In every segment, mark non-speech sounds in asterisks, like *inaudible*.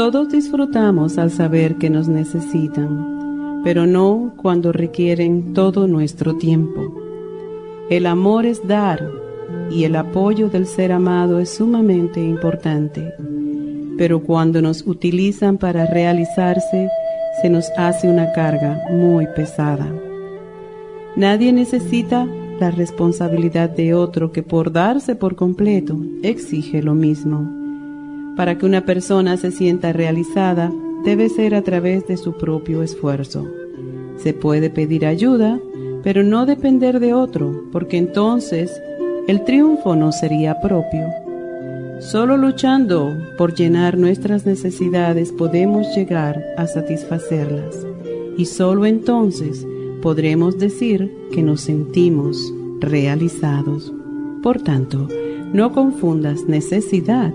Todos disfrutamos al saber que nos necesitan, pero no cuando requieren todo nuestro tiempo. El amor es dar y el apoyo del ser amado es sumamente importante, pero cuando nos utilizan para realizarse, se nos hace una carga muy pesada. Nadie necesita la responsabilidad de otro que por darse por completo exige lo mismo. Para que una persona se sienta realizada, debe ser a través de su propio esfuerzo. Se puede pedir ayuda, pero no depender de otro, porque entonces el triunfo no sería propio. Solo luchando por llenar nuestras necesidades podemos llegar a satisfacerlas y solo entonces podremos decir que nos sentimos realizados. Por tanto, no confundas necesidad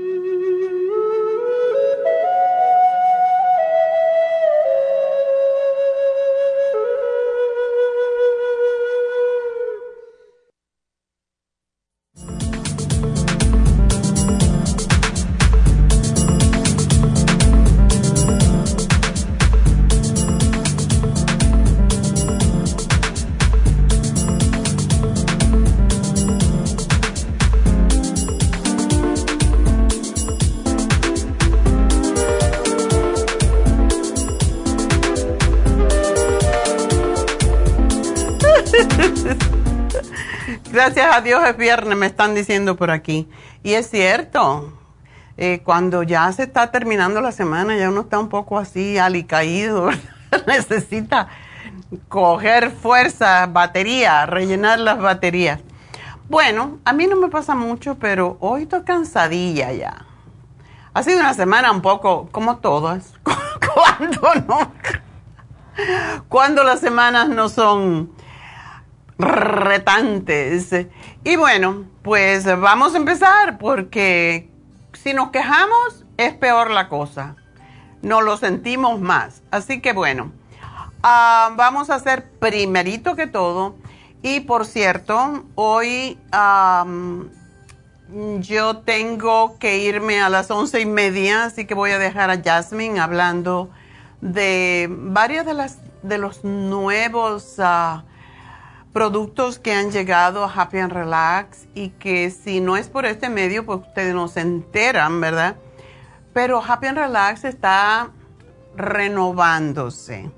*laughs* Gracias a Dios es viernes, me están diciendo por aquí. Y es cierto, eh, cuando ya se está terminando la semana, ya uno está un poco así alicaído, *laughs* necesita coger fuerza, batería, rellenar las baterías. Bueno, a mí no me pasa mucho, pero hoy estoy cansadilla ya. Ha sido una semana un poco como todas. *laughs* cuando no. Cuando las semanas no son retantes. Y bueno, pues vamos a empezar porque si nos quejamos es peor la cosa. No lo sentimos más. Así que bueno, ah, vamos a hacer primerito que todo. Y por cierto, hoy yo tengo que irme a las once y media, así que voy a dejar a Jasmine hablando de varias de las de los nuevos uh, productos que han llegado a Happy and Relax y que si no es por este medio, pues ustedes no se enteran, ¿verdad? Pero Happy and Relax está renovándose.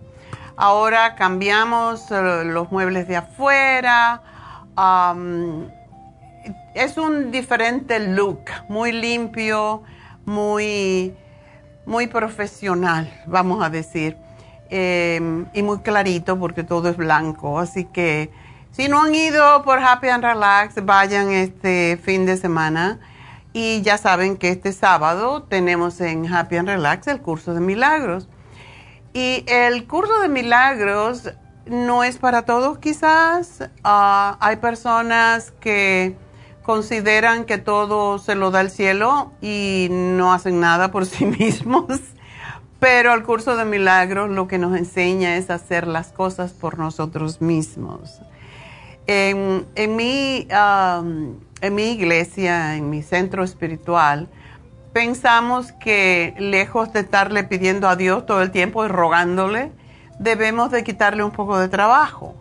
Ahora cambiamos eh, los muebles de afuera. es un diferente look, muy limpio, muy, muy profesional, vamos a decir. Em, y muy clarito porque todo es blanco. Así que si no han ido por Happy and Relax, vayan este fin de semana. Y ya saben que este sábado tenemos en Happy and Relax el curso de milagros. Y el curso de milagros no es para todos quizás. Ah, hay personas que consideran que todo se lo da el cielo y no hacen nada por *laughs* sí mismos. Pero el curso de milagros lo que nos enseña es hacer las cosas por nosotros mismos. En, mi, en mi iglesia, en mi centro espiritual, pensamos que lejos de estarle pidiendo a Dios todo el tiempo y rogándole, debemos de quitarle un poco de trabajo.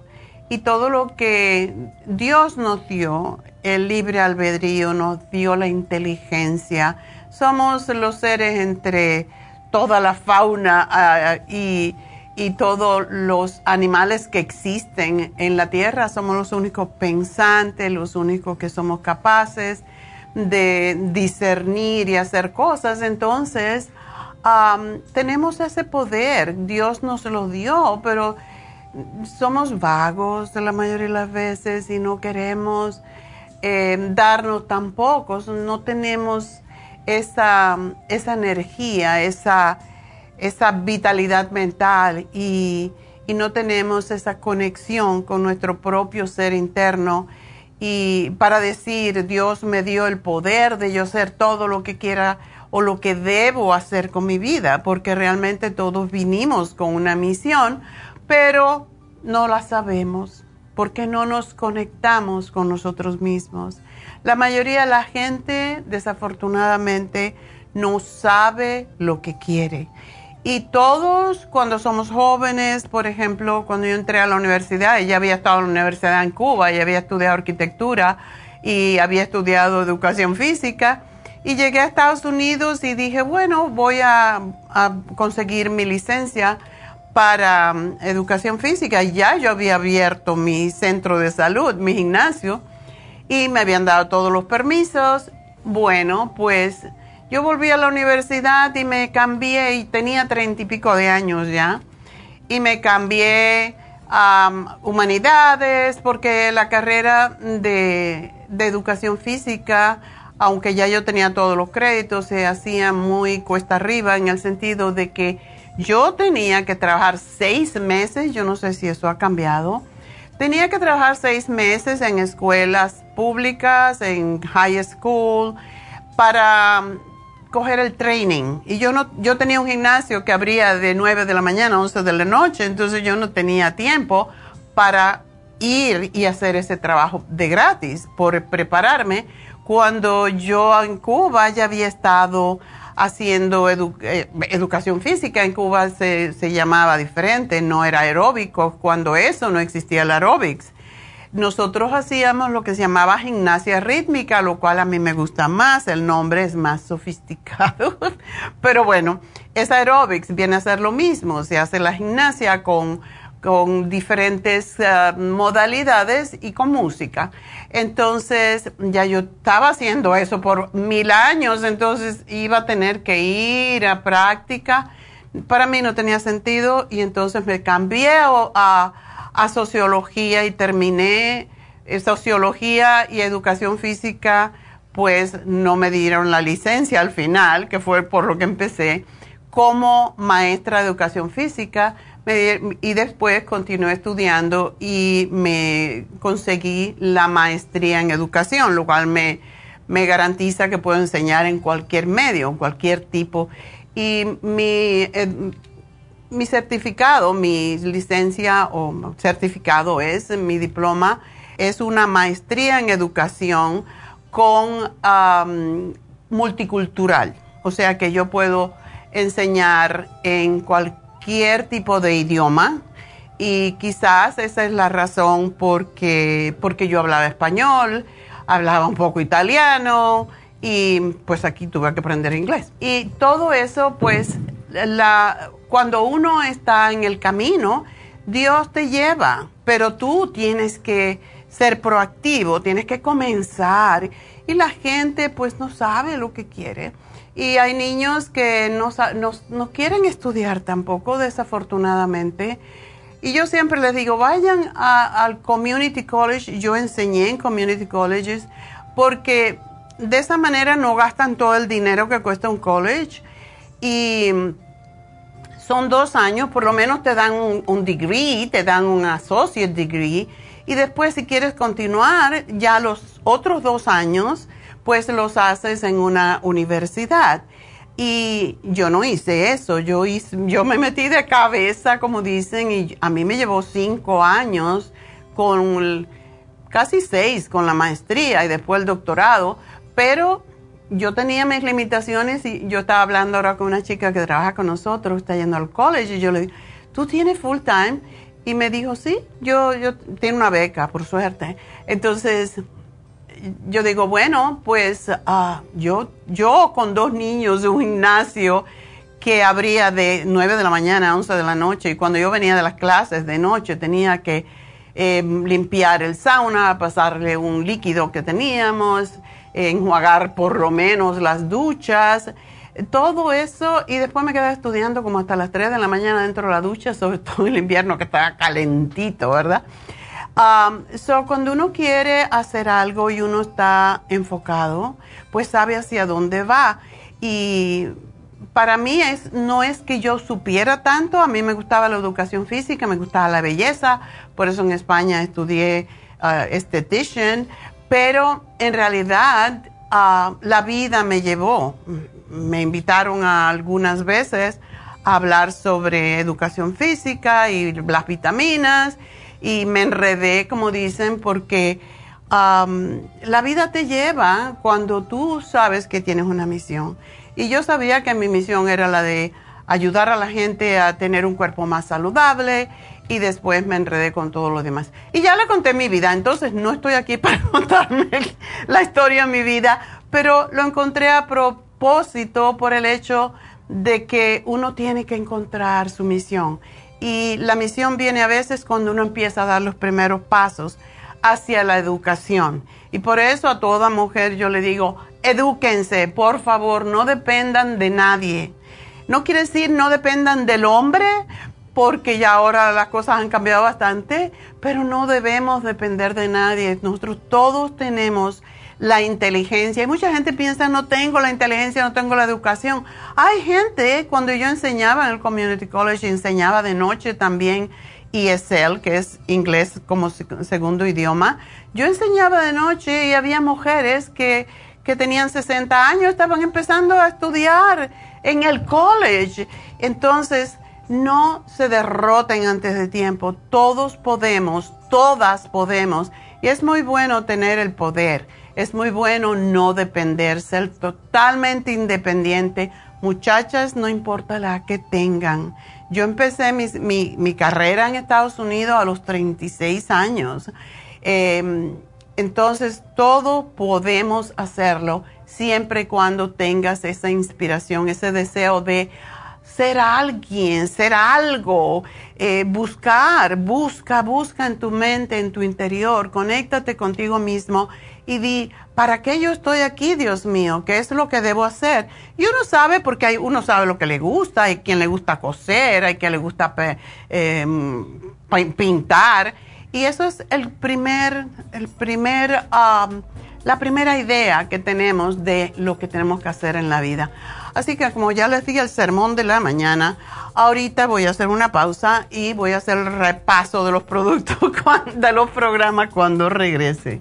Y todo lo que Dios nos dio, el libre albedrío, nos dio la inteligencia. Somos los seres entre toda la fauna ah, y, todos los animales que existen en la Tierra. Somos los únicos pensantes, los únicos que somos capaces de discernir y hacer cosas. Entonces, tenemos ese poder. Dios nos lo dio, pero somos vagos la mayoría de las veces y no queremos eh, darnos tampoco. No tenemos esa, esa energía, esa, esa vitalidad mental y, y, no tenemos esa conexión con nuestro propio ser interno y para decir Dios me dio el poder de yo hacer todo lo que quiera o lo que debo hacer con mi vida, porque realmente todos vinimos con una misión, pero no la sabemos porque no nos conectamos con nosotros mismos. La mayoría de la gente, desafortunadamente, no sabe lo que quiere. Y todos, cuando somos jóvenes, por ejemplo, cuando yo entré a la universidad, ella había estado en la universidad en Cuba, y había estudiado arquitectura y había estudiado educación física. Y llegué a Estados Unidos y dije, bueno, voy a, a conseguir mi licencia para um, educación física. Ya yo había abierto mi centro de salud, mi gimnasio y me habían dado todos los permisos. Bueno, pues yo volví a la universidad y me cambié y tenía treinta y pico de años ya. Y me cambié a humanidades porque la carrera de, educación física, aunque ya yo tenía todos los créditos, se hacía muy cuesta arriba en el sentido de que yo tenía que trabajar seis meses, yo no sé si eso ha cambiado Tenía que trabajar seis meses en escuelas públicas, en high school, para coger el training. Y yo no, yo tenía un gimnasio que abría de 9 de la mañana a 11 de la noche, entonces yo no tenía tiempo para ir y hacer ese trabajo de gratis por prepararme cuando yo en Cuba ya había estado haciendo eh, educación física. En Cuba se, se, llamaba diferente, no era aeróbico, cuando eso no existía el aeróbics. Nosotros hacíamos lo que se llamaba gimnasia rítmica, lo cual a mí me gusta más, el nombre es más *laughs* sofisticado, pero bueno, es aeróbics, viene a ser lo mismo, se hace la gimnasia con con diferentes eh, modalidades y con música. Entonces, ya yo estaba haciendo eso por mil años, entonces iba a tener que ir a práctica. Para mí no tenía sentido y entonces me cambié a, a sociología y terminé eh, sociología y educación física, pues no me dieron la licencia al final, que fue por lo que empecé, como maestra de educación física y después continué estudiando y me conseguí la maestría en educación, lo cual me, me garantiza que puedo enseñar en cualquier medio, en cualquier tipo. Y mi, eh, mi certificado, mi licencia o certificado es, mi diploma, es una maestría en educación con multicultural. O sea que yo puedo enseñar en cualquier tipo de idioma y quizás esa es la razón porque, porque yo hablaba español, hablaba un poco italiano y pues aquí tuve que aprender inglés. Y todo eso pues la, cuando uno está en el camino Dios te lleva, pero tú tienes que ser proactivo, tienes que comenzar. Y la gente pues no sabe lo que quiere. Y hay niños que no, no, quieren estudiar tampoco, desafortunadamente. Y yo siempre les digo, vayan al community college. Yo enseñé en community colleges porque de esa manera no gastan todo el dinero que cuesta un college. Y son dos años, por lo menos te dan un, degree, te dan un associate degree. Y después si quieres continuar, ya los otros dos años, pues los haces en una universidad. Y yo no hice eso, yo, hice, yo me metí de cabeza, como dicen, y a mí me llevó cinco años con casi seis con la maestría y después el doctorado, pero yo tenía mis limitaciones y yo estaba hablando ahora con una chica que trabaja con nosotros, está yendo al college, y yo le digo, ¿tú tienes full time? Y me dijo, sí, yo, yo tengo una beca, por suerte. Entonces, yo digo, bueno, pues ah, yo, yo con dos niños de un gimnasio que abría de 9 de la mañana a 11 de la noche y cuando yo venía de las clases de noche tenía que em, limpiar el sauna, pasarle un líquido que teníamos, enjuagar por lo menos las duchas, todo eso y después me quedaba estudiando como hasta las 3 de la mañana dentro de la ducha, *laughs* sobre todo en el invierno que estaba calentito, ¿verdad? Um, so, cuando uno quiere hacer algo y uno está enfocado, pues sabe hacia dónde va. Y para mí es, no es que yo supiera tanto, a mí me gustaba la educación física, me gustaba la belleza, por eso en España estudié uh, estetician, pero en realidad uh, la vida me llevó. Me invitaron algunas veces a hablar sobre educación física y las vitaminas y me enredé, como dicen, porque la vida te lleva cuando tú sabes que tienes una misión. Y yo sabía que mi misión era la de ayudar a la gente a tener un cuerpo más saludable y después me enredé con todo lo demás. Y ya le conté mi vida, entonces no estoy aquí *laughs* para contarme la historia de mi vida, pero lo encontré a propósito por el hecho de que uno tiene que encontrar su misión. Y la misión viene a veces cuando uno empieza a dar los primeros pasos hacia la educación. Y por eso a toda mujer yo le digo, edúquense, por favor, no dependan de nadie. No quiere decir no dependan del hombre, porque ya ahora las cosas han cambiado bastante, pero no debemos depender de nadie. Nosotros todos tenemos la inteligencia. Y mucha gente piensa, no tengo la inteligencia, no tengo la educación. Hay gente, cuando yo enseñaba en el Community College, enseñaba de noche también ESL, que es inglés como segundo idioma, yo enseñaba de noche y había mujeres que, que tenían 60 años, estaban empezando a estudiar en el college. Entonces, no se derroten antes de tiempo. Todos podemos, todas podemos. Y es muy bueno tener el poder es muy bueno no depender, ser totalmente independiente. Muchachas, no importa la que tengan. Yo empecé mi, carrera en Estados Unidos a los 36 años. Em, entonces, todo podemos hacerlo siempre y cuando tengas esa inspiración, ese deseo de ser alguien, ser algo, eh, buscar, busca, busca en tu mente, en tu interior, conéctate contigo mismo y di, ¿para qué yo estoy aquí, Dios mío? ¿Qué es lo que debo hacer? Y uno sabe porque hay, uno sabe lo que le gusta, hay quien le gusta coser, hay quien le gusta em, pintar. Y eso es el primer, el primer, la primera idea que tenemos de lo que tenemos que hacer en la vida. Así que como ya les dije el sermón de la mañana, ahorita voy a hacer una pausa y voy a hacer el repaso de los productos *laughs* de los programas cuando regrese.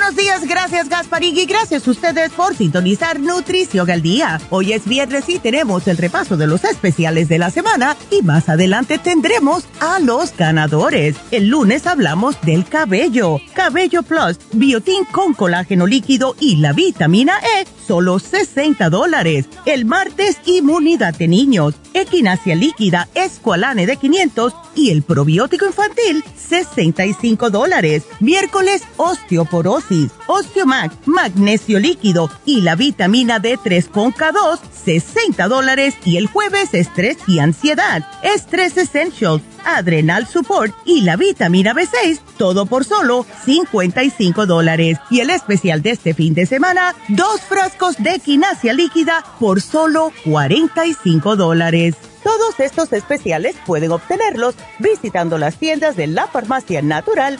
días, gracias Gasparín y gracias a ustedes por sintonizar Nutrición al Día. Hoy es viernes y tenemos el repaso de los especiales de la semana y más adelante tendremos a los ganadores. El lunes hablamos del cabello. Cabello Plus, biotín con colágeno líquido y la vitamina E, solo 60 dólares. El martes, inmunidad de niños, equinacia líquida, escualane de 500 y el probiótico infantil, 65 dólares. Miércoles, osteoporosis Osteomac, magnesio líquido y la vitamina D3 con K2, 60 dólares. Y el jueves, estrés y ansiedad, estrés essentials, adrenal support y la vitamina B6, todo por solo 55 dólares. Y el especial de este fin de semana, dos frascos de quinasia líquida por solo 45 dólares. Todos estos especiales pueden obtenerlos visitando las tiendas de la farmacia natural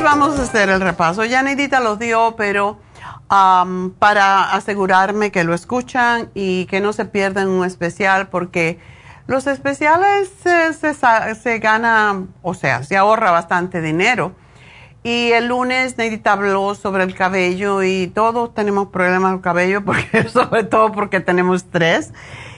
Vamos a hacer el repaso. Ya Neidita los dio, pero para asegurarme que lo escuchan y que no se pierdan un especial, porque los especiales se, se, gana, o sea, se ahorra bastante dinero. Y el lunes Neidita habló sobre el cabello y todos tenemos problemas del cabello, porque, *laughs* sobre todo porque tenemos estrés.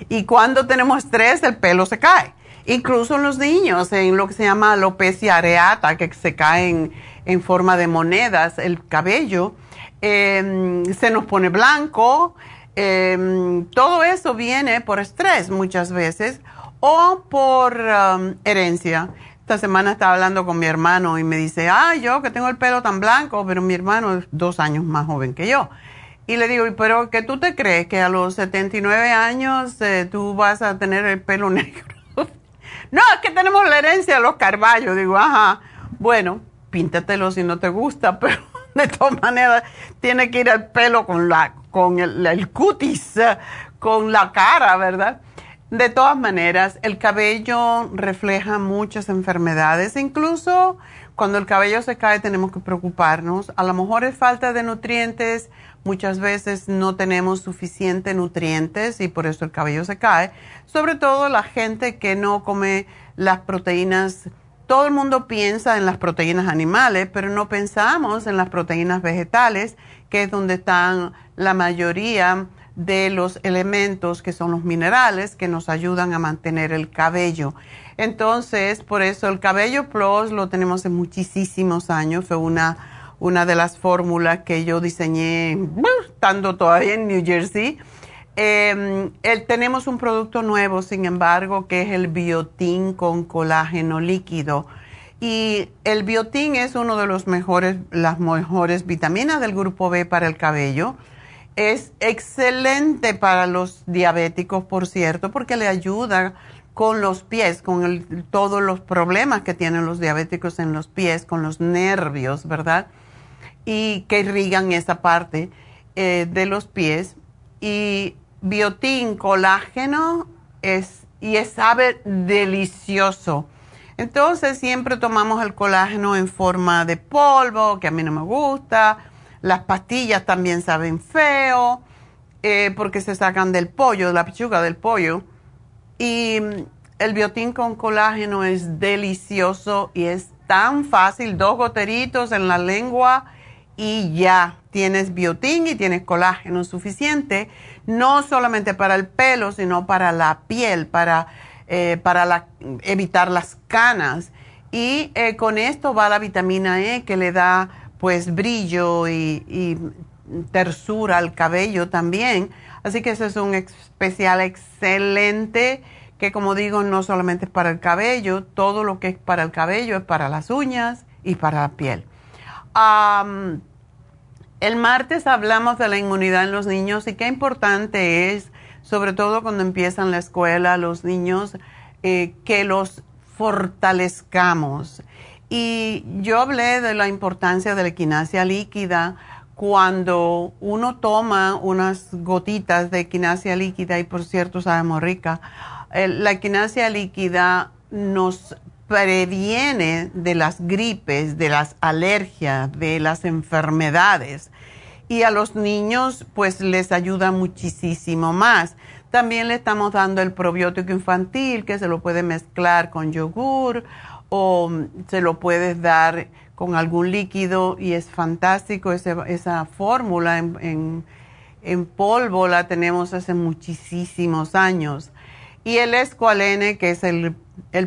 Y cuando tenemos estrés, el pelo se cae. Incluso en los niños, en lo que se llama alopecia areata, que se caen en forma de monedas el cabello, em, se nos pone blanco, em, todo eso viene por estrés muchas veces o por um, herencia. Esta semana estaba hablando con mi hermano y me dice, ah, yo que tengo el pelo tan blanco, pero mi hermano es dos años más joven que yo. Y le digo, pero que tú te crees que a los 79 años eh, tú vas a tener el pelo *laughs* negro? no, es que tenemos la herencia de los carballos. Digo, ajá, bueno, píntatelo si no te gusta, *laughs* pero de todas maneras tiene que ir el pelo con, la, con el, cutis, eh, con la cara, ¿verdad? De todas maneras, el cabello refleja muchas enfermedades, incluso cuando el cabello se cae tenemos que preocuparnos. A lo mejor es falta de nutrientes, muchas veces no tenemos suficiente nutrientes y por eso el cabello se cae. Sobre todo la gente que no come las proteínas todo el mundo piensa en las proteínas animales, pero no pensamos en las proteínas vegetales, que es donde están la mayoría de los elementos que son los minerales que nos ayudan a mantener el cabello. Entonces, por eso el cabello plus lo tenemos hace muchísimos años. Fue una, una de las fórmulas que yo diseñé estando todavía en New Jersey. Eh, tenemos un producto nuevo, sin embargo, que es el biotín con colágeno líquido. Y el biotín es uno de los mejores, las mejores vitaminas del grupo B para el cabello. Es excelente para los diabéticos, por cierto, porque le ayuda con los pies, con todos los problemas que tienen los diabéticos en los pies, con los nervios, ¿verdad? Y que irrigan esa parte eh, de los pies. Y biotín, colágeno, es, y es sabe delicioso. Entonces siempre tomamos el colágeno en forma de polvo, que a mí no me gusta. Las pastillas también saben feo, eh, porque se sacan del pollo, de la pechuga del pollo. Y mm, el biotín con colágeno es delicioso y es tan fácil, dos goteritos en la lengua y ya tienes biotín y tienes colágeno suficiente, no solamente para el pelo, sino para la piel, para, eh, para evitar las canas. Y eh, con esto va la vitamina E que le da pues brillo y, tersura al cabello también. Así que ese es un especial excelente que como digo no solamente es para el cabello, todo lo que es para el cabello es para las uñas y para la piel. El martes hablamos de la inmunidad en los niños y qué importante es, sobre todo cuando empiezan la escuela, los niños, eh, que los fortalezcamos. Y yo hablé de la importancia de la equinacia líquida cuando uno toma unas gotitas de equinacia líquida, y por cierto sabemos rica, la equinacia líquida nos previene de las gripes, de las alergias, de las enfermedades. Y a los niños pues les ayuda muchísimo más. También le estamos dando el probiótico infantil que se lo puede mezclar con yogur o se lo puedes dar con algún líquido y es fantástico esa fórmula en, en polvo la tenemos hace muchísimos años. Y el escualene, que es el,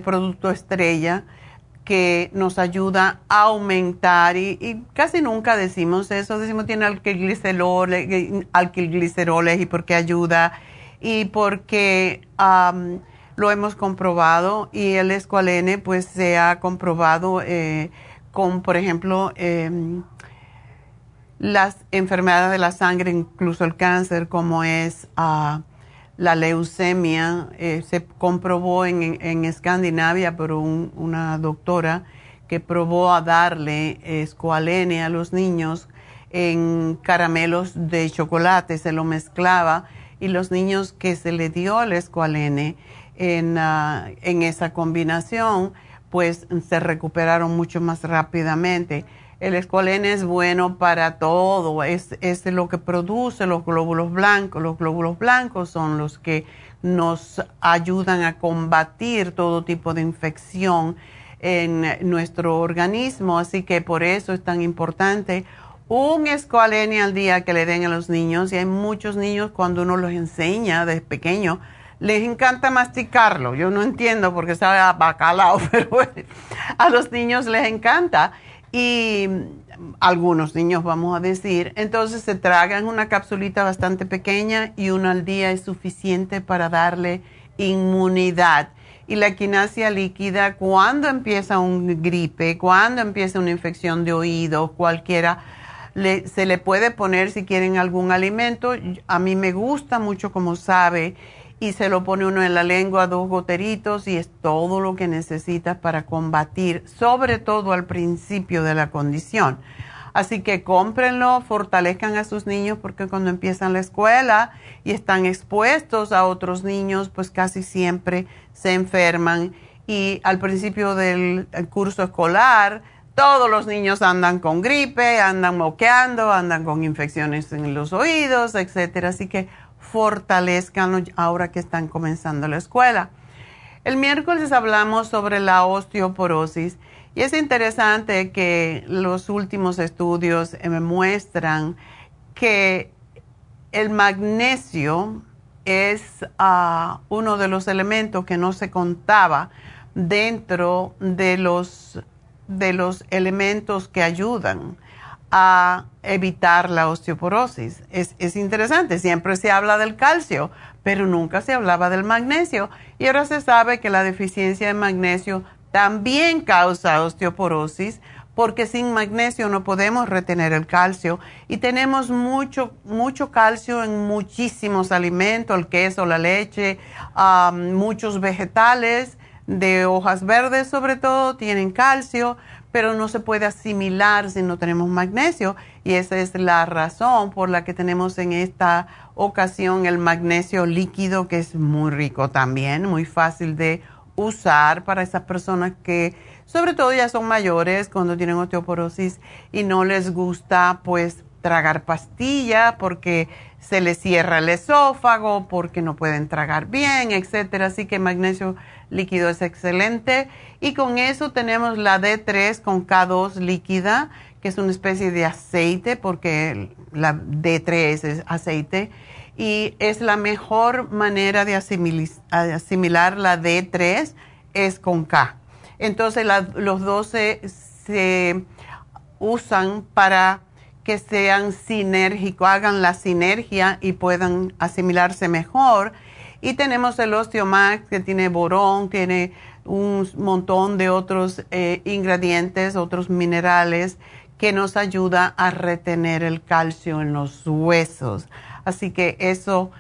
producto estrella, que nos ayuda a aumentar, y, casi nunca decimos eso, decimos tiene alquilgliceroles, y porque ayuda, y porque lo hemos comprobado, y el escualene pues se ha comprobado eh, con, por ejemplo, em, las enfermedades de la sangre, incluso el cáncer, como es... Uh, la leucemia eh, se comprobó en, Escandinavia por una doctora que probó a darle escualene a los niños en caramelos de chocolate, se lo mezclaba y los niños que se le dio el escualene en, ah, en esa combinación, pues se recuperaron mucho más rápidamente. El escualene es bueno para todo, es, es lo que produce los glóbulos blancos. Los glóbulos blancos son los que nos ayudan a combatir todo tipo de infección en nuestro organismo, así que por eso es tan importante un escualene al día que le den a los niños y hay muchos niños cuando uno los enseña desde pequeño les encanta masticarlo. Yo no entiendo por qué sabe a bacalao, *laughs* pero a los niños les encanta y algunos niños vamos a decir, entonces se tragan una capsulita bastante pequeña y una al día es suficiente para darle inmunidad. Y la quinasia líquida, cuando empieza un gripe, cuando empieza una infección de oído, cualquiera, se le puede poner si quieren algún alimento. A mí me gusta mucho, como sabe, y se lo pone uno en la lengua, dos goteritos y es todo lo que necesitas para combatir, sobre todo al principio de la condición. Así que cómprenlo, fortalezcan a sus niños porque cuando empiezan la escuela y están expuestos a otros niños, pues casi siempre se enferman. Y al principio del curso escolar, todos los niños andan con gripe, andan moqueando, andan con infecciones en los oídos, etcétera. Así que fortalezcan ahora que están comenzando la escuela. El miércoles hablamos sobre la osteoporosis y es interesante que los últimos estudios me muestran que el magnesio es ah, uno de los elementos que no se contaba dentro de los, de los elementos que ayudan a evitar la osteoporosis. Es, es, interesante, siempre se habla del calcio, pero nunca se hablaba del magnesio. Y ahora se sabe que la deficiencia de magnesio también causa osteoporosis, porque sin magnesio no podemos retener el calcio. Y tenemos mucho, mucho calcio en muchísimos alimentos, el queso, la leche, muchos vegetales de hojas verdes sobre todo tienen calcio, pero no se puede asimilar si no tenemos magnesio y esa es la razón por la que tenemos en esta ocasión el magnesio líquido que es muy rico también, muy fácil de usar para esas personas que sobre todo ya son mayores cuando tienen osteoporosis y no les gusta pues tragar pastilla porque se les cierra el esófago, porque no pueden tragar bien, etcétera. Así que magnesio líquido es excelente. Y con eso tenemos la D3 con K2 líquida, que es una especie de aceite, porque la D3 es aceite. Y es la mejor manera de asimilar, la D3 es con K. Entonces los dos se usan para que sean sinérgicos, hagan la sinergia y puedan asimilarse mejor. Y tenemos el Osteomax que tiene borón, tiene un montón de otros eh, ingredientes, otros minerales que nos ayuda a retener el calcio en los huesos. Así que eso,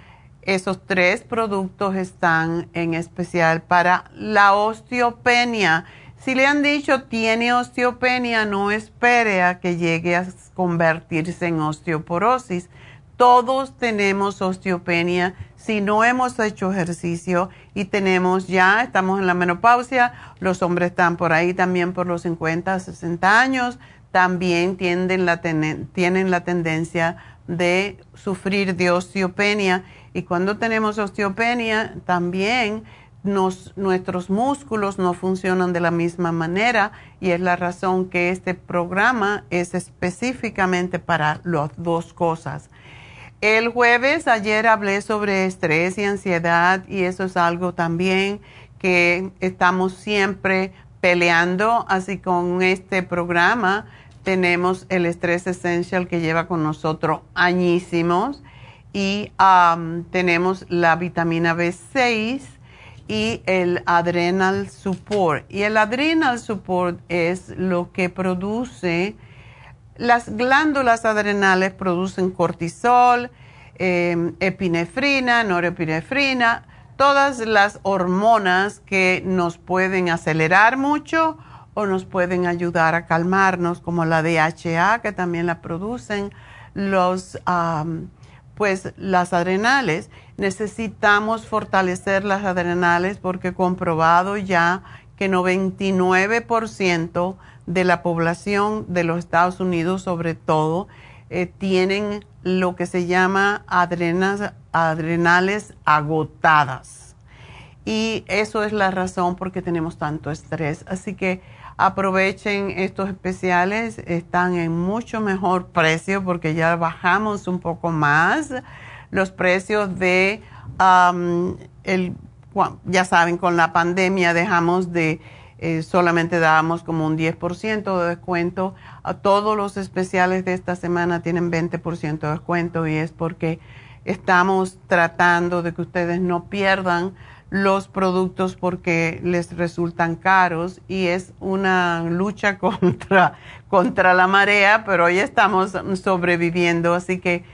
esos tres productos están en especial para la osteopenia si le han dicho tiene osteopenia, no espere a que llegue a convertirse en osteoporosis. Todos tenemos osteopenia si no hemos hecho ejercicio y tenemos ya, estamos en la menopausia, los hombres están por ahí también por los 50, 60 años, también la tienen la tendencia de sufrir de osteopenia y cuando tenemos osteopenia también nuestros músculos no funcionan de la misma manera y es la razón que este programa es específicamente para las dos cosas. El jueves, ayer hablé sobre estrés y ansiedad y eso es algo también que estamos siempre peleando, así con este programa tenemos el estrés essential que lleva con nosotros añísimos y tenemos la vitamina B6 y el adrenal support. Y el adrenal support es lo que produce, las glándulas adrenales producen cortisol, em, epinefrina, norepinefrina, todas las hormonas que nos pueden acelerar mucho o nos pueden ayudar a calmarnos, como la DHA, que también la producen los, pues, las adrenales. Necesitamos fortalecer las adrenales porque comprobado ya que 99% de la población de los Estados Unidos, sobre todo, eh, tienen lo que se llama adrenales agotadas. Y eso es la razón por qué tenemos tanto estrés. Así que aprovechen estos especiales, están en mucho mejor precio porque ya bajamos un poco más los precios de, el, ya saben, con la pandemia dejamos de, eh, solamente dábamos como un 10% de descuento. A todos los especiales de esta semana tienen 20% de descuento y es porque estamos tratando de que ustedes no pierdan los productos porque les resultan caros y es una lucha *laughs* contra, contra la marea, pero hoy estamos sobreviviendo, así que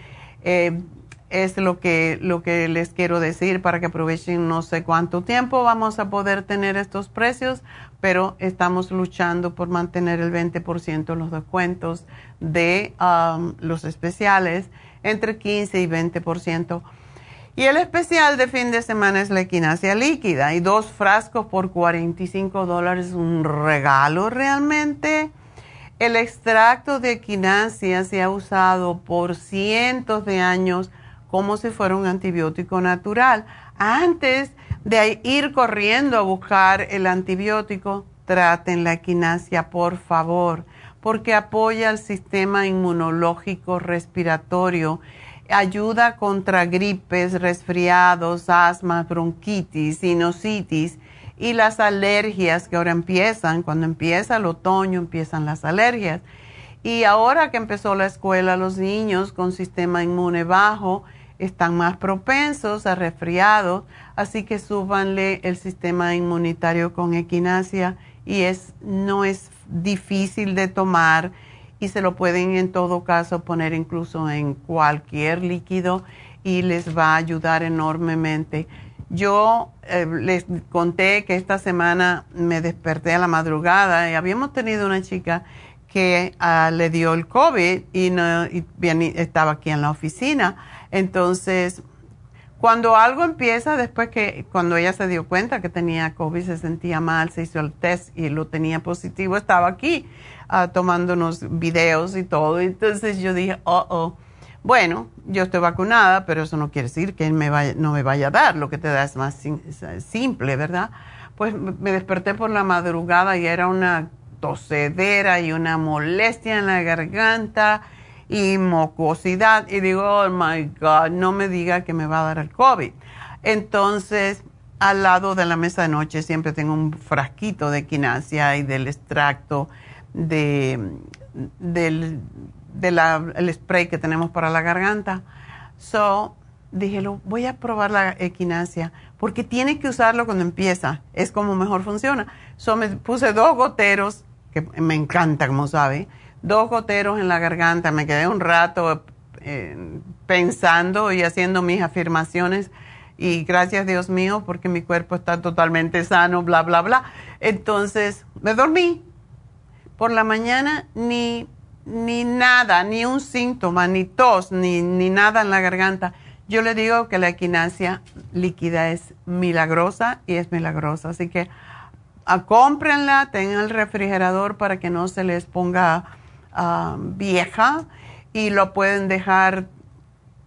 eh, es lo que, lo que les quiero decir para que aprovechen no sé cuánto tiempo vamos a poder tener estos precios, pero estamos luchando por mantener el 20% de los descuentos de um, los especiales, entre 15 y 20%. Y el especial de fin de semana es la equinacia líquida y dos frascos por 45 dólares, un regalo realmente. El extracto de equinacia se ha usado por cientos de años como si fuera un antibiótico natural. Antes de ir corriendo a buscar el antibiótico, traten la equinacia, por favor, porque apoya el sistema inmunológico respiratorio, ayuda contra gripes, resfriados, asma, bronquitis, sinusitis y las alergias que ahora empiezan, cuando empieza el otoño empiezan las alergias. Y ahora que empezó la escuela, los niños con sistema inmune bajo están más propensos a resfriados, así que súbanle el sistema inmunitario con equinacia y es, no es difícil de tomar y se lo pueden en todo caso poner incluso en cualquier líquido y les va a ayudar enormemente. Yo eh, les conté que esta semana me desperté a la madrugada y habíamos tenido una chica que ah, le dio el COVID y, no, estaba aquí en la oficina. Entonces, cuando algo empieza, después que cuando ella se dio cuenta que tenía COVID, se sentía mal, se hizo el test y lo tenía positivo, estaba aquí uh, tomándonos videos y todo. Entonces yo dije, oh, oh bueno, yo estoy vacunada, pero eso no quiere decir que me no me vaya a dar, lo que te da es más simple, ¿verdad? Pues me desperté por la madrugada y era una tosedera y una molestia en la garganta y mocosidad. Y digo, oh my God, no me diga que me va a dar el COVID. Entonces, al lado de la mesa de noche siempre tengo un frasquito de quinasia y del extracto de, del del spray que tenemos para la garganta. So, dije, lo, voy a probar la equinacia, porque tiene que usarlo cuando empieza, es como mejor funciona. So, me puse dos goteros, que me encanta, como sabe, dos goteros en la garganta, me quedé un rato eh, pensando y haciendo mis afirmaciones, y gracias Dios mío, porque mi cuerpo está totalmente sano, bla, bla, bla. Entonces, me dormí. Por la mañana ni ni nada, ni un síntoma, ni tos, ni, ni nada en la garganta. Yo le digo que la equinacia líquida es milagrosa y es milagrosa. Así que a, cómprenla, tengan el refrigerador para que no se les ponga vieja y lo pueden dejar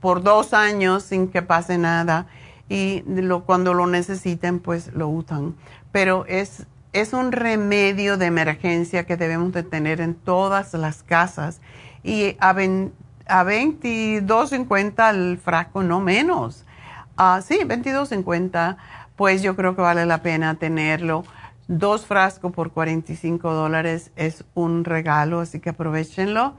por dos años sin que pase nada y cuando lo necesiten pues lo usan. Pero es es un remedio de emergencia que debemos de tener en todas las casas y a, a 22.50 el frasco, no menos. Ah, sí, 22.50, pues yo creo que vale la pena tenerlo. Dos frascos por 45 dólares es un regalo, así que aprovechenlo.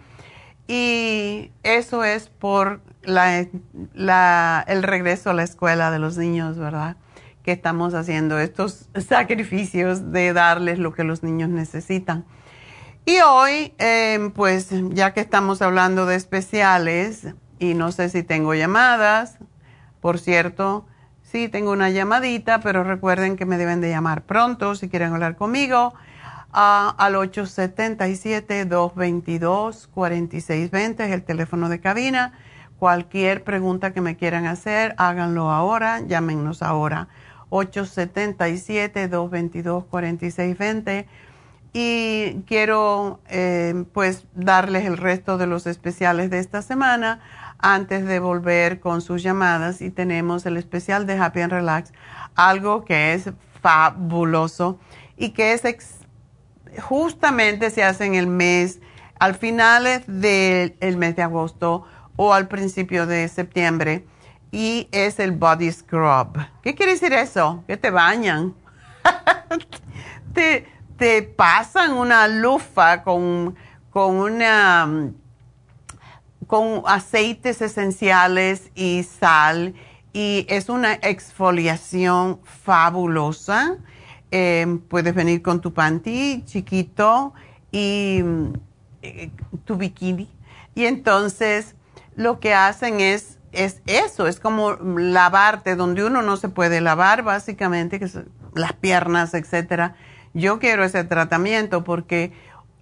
Y eso es por el regreso a la escuela de los niños, ¿verdad? que estamos haciendo estos sacrificios de darles lo que los niños necesitan. Y hoy, em, pues ya que estamos hablando de especiales, y no sé si tengo llamadas, por cierto, sí tengo una llamadita, pero recuerden que me deben de llamar pronto si quieren hablar conmigo al 877-222-4620, es el teléfono de cabina. Cualquier pregunta que me quieran hacer, háganlo ahora, llámenos ahora. 877-222-4620. Y quiero eh, pues darles el resto de los especiales de esta semana antes de volver con sus llamadas y tenemos el especial de Happy and Relax, algo que es fabuloso y que es justamente se hace en el mes, al finales del mes de agosto o al principio de septiembre y es el body scrub. ¿Qué quiere decir eso? Que te bañan. *laughs* te, te, pasan una lufa con, con, una, con aceites esenciales y sal y es una exfoliación fabulosa. Em, puedes venir con tu panty chiquito y eh, tu bikini. Y entonces lo que hacen es es eso, es como lavarte donde uno no se puede lavar, básicamente, que las piernas, etcétera. Yo quiero ese tratamiento porque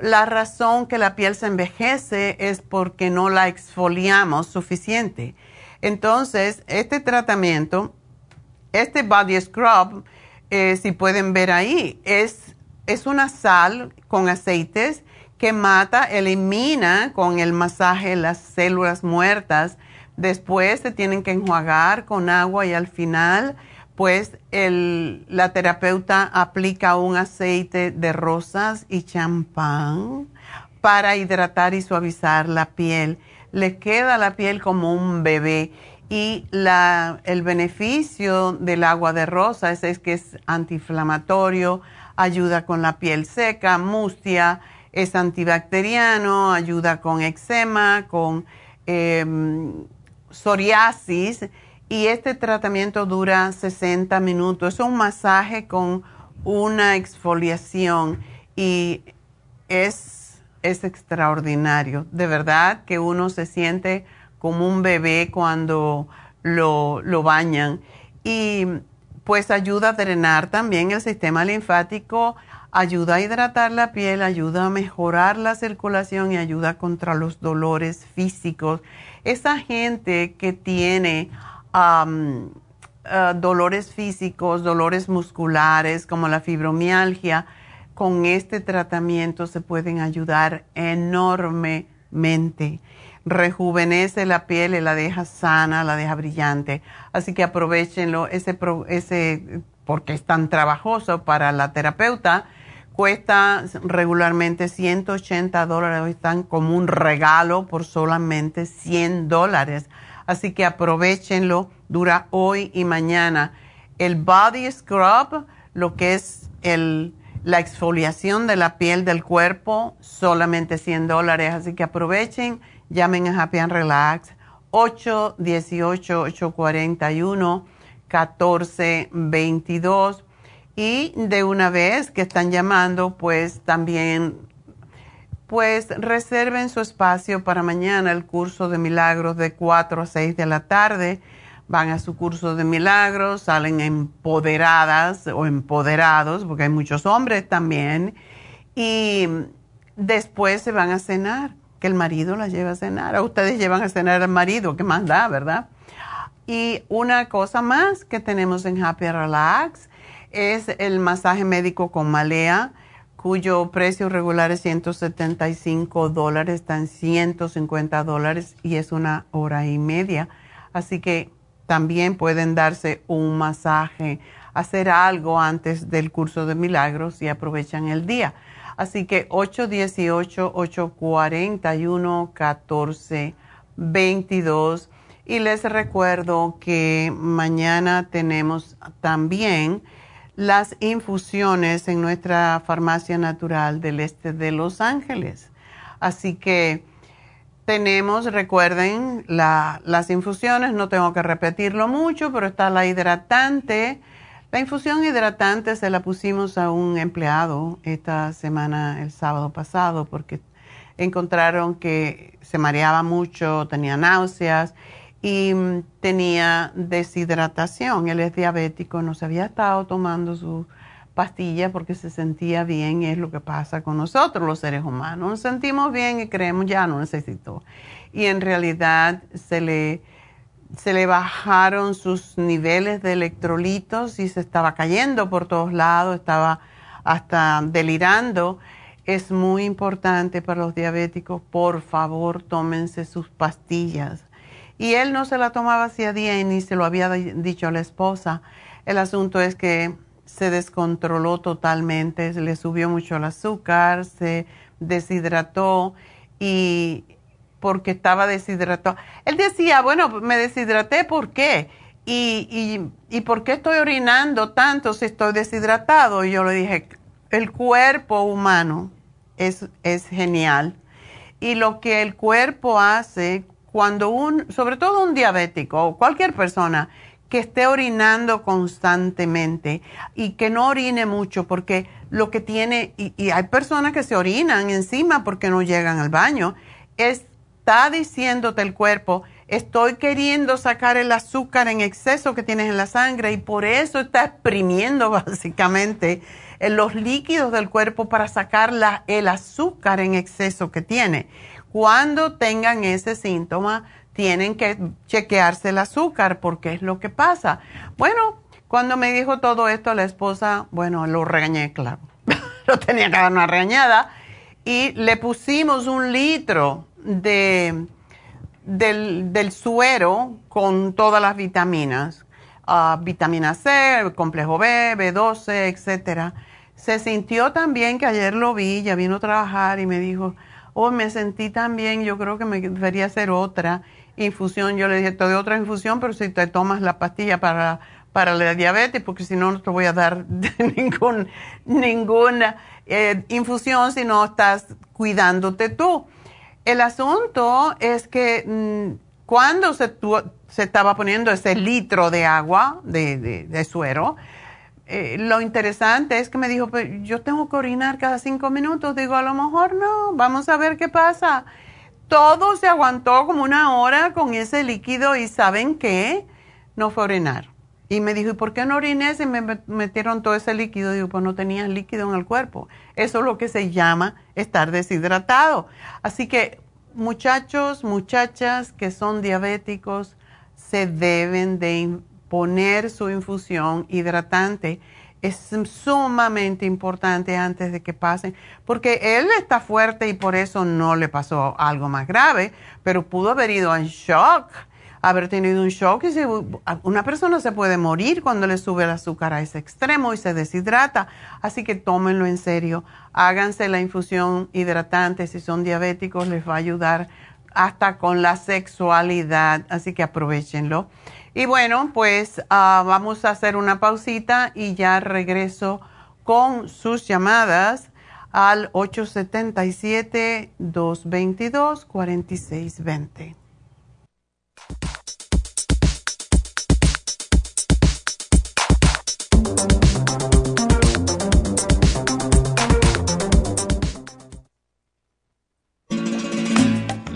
la razón que la piel se envejece es porque no la exfoliamos suficiente. Entonces, este tratamiento, este body scrub, eh, si pueden ver ahí, es, es una sal con aceites que mata, elimina con el masaje las células muertas Después se tienen que enjuagar con agua y al final, pues la terapeuta aplica un aceite de rosas y champán para hidratar y suavizar la piel. Le queda la piel como un bebé Y el beneficio del agua de rosa es, que es antiinflamatorio, ayuda con la piel seca, mustia, es antibacteriano, ayuda con eczema, con em, psoriasis. Y este tratamiento dura 60 minutos. Es un masaje con una exfoliación y es, es extraordinario. De verdad que uno se siente como un bebé cuando lo, lo bañan. Y pues ayuda a drenar también el sistema linfático, ayuda a hidratar la piel, ayuda a mejorar la circulación y ayuda contra los dolores físicos. Esa gente que tiene uh, dolores físicos, dolores musculares como la fibromialgia, con este tratamiento se pueden ayudar enormemente rejuvenece la piel y la deja sana, la deja brillante. Así que aprovechenlo, ese, porque es tan trabajoso para la terapeuta, cuesta regularmente 180 dólares, están como un regalo por solamente 100 dólares. Así que aprovechenlo, dura hoy y mañana. El Body Scrub, lo que es el, la exfoliación de la piel del cuerpo, solamente 100 dólares. Así que aprovechen Llamen a Happy and Relax 818-841-1422. Y de una vez que están llamando, pues también, pues reserven su espacio para mañana el curso de milagros de 4 a 6 de la tarde. Van a su curso de milagros, salen empoderadas o empoderados, porque hay muchos hombres también. Y después se van a cenar que el marido la lleve a cenar. A ustedes llevan a cenar al marido, ¿qué más da, verdad? Y una cosa más que tenemos en Happy Relax es el masaje médico con malea, cuyo precio regular es 175 dólares, está en 150 dólares y es una hora y media. Así que también pueden darse un masaje, hacer algo antes del curso de milagros y aprovechan el día. Así que 818-841-1422. Y les recuerdo que mañana tenemos también las infusiones en nuestra farmacia natural del este de Los Ángeles. Así que tenemos, recuerden, las infusiones, no tengo que repetirlo mucho, pero está la hidratante la infusión hidratante se la pusimos a un empleado esta semana, el sábado pasado, porque encontraron que se mareaba mucho, tenía náuseas y mm, tenía deshidratación. Él es diabético, no se había estado tomando su pastilla porque se sentía bien, es lo que pasa con nosotros los seres humanos. Nos sentimos bien y creemos ya no necesito. Y en realidad se le se le bajaron sus niveles de electrolitos y se estaba cayendo por todos lados, estaba hasta delirando. Es muy importante para los diabéticos, por favor, tómense sus pastillas. Y él no se la tomaba hacía día y ni se lo había dicho a la esposa. El asunto es que se descontroló totalmente, le subió mucho el azúcar, se deshidrató y porque estaba deshidratado. Él decía, bueno, me deshidraté, ¿por qué? Y, y, por qué estoy orinando tanto si estoy deshidratado? Y yo le dije, el cuerpo humano es, es genial. Y lo que el cuerpo hace cuando un, sobre todo un diabético o cualquier persona que esté orinando constantemente y que no orine mucho porque lo que tiene, y, hay personas que se orinan encima porque no llegan al baño, es está diciéndote el cuerpo, estoy queriendo sacar el azúcar en exceso que tienes en la sangre y por eso está exprimiendo *laughs* básicamente los líquidos del cuerpo para sacar el azúcar en exceso que tiene. Cuando tengan ese síntoma, tienen que chequearse el azúcar porque es lo que pasa. Bueno, cuando me dijo todo esto la esposa, bueno, lo regañé, claro. *laughs* lo tenía que dar una regañada y le pusimos un litro de, del, suero con todas las vitaminas, ah, vitamina C, complejo B, B12, etcétera. Se sintió también que ayer lo vi, ya vino a trabajar y me dijo, oh, me sentí tan bien, yo creo que me debería hacer otra. infusión, yo le dije, te doy otra infusión, pero si te tomas la pastilla para, para la diabetes, porque si no, no te voy a dar *laughs* ninguna eh, infusión si no estás cuidándote tú. El asunto es que mm, cuando se, se, estaba poniendo ese litro de agua, de, de, suero, eh, lo interesante es que me dijo, pues, yo tengo que orinar cada cinco minutos. Digo, a lo mejor no, vamos a ver qué pasa. Todo se aguantó como una hora con ese líquido y ¿saben qué? No fue orinar. Y me dijo, ¿y por qué no oriné si me metieron todo ese líquido? Digo, pues no tenías líquido en el cuerpo. Eso es lo que se llama estar deshidratado. Así que muchachos, muchachas que son diabéticos, se deben de poner su infusión hidratante es sumamente importante antes de que pasen, porque él está fuerte y por eso no le pasó algo más grave, pero pudo haber ido en shock, haber tenido un shock y una persona se puede morir cuando le sube el azúcar a ese extremo y se deshidrata, así que tómenlo en serio, háganse la infusión hidratante, si son diabéticos les va a ayudar hasta con la sexualidad, así que aprovechenlo. Y bueno, pues ah, vamos a hacer una pausita y ya regreso con sus llamadas al 877-222-4620.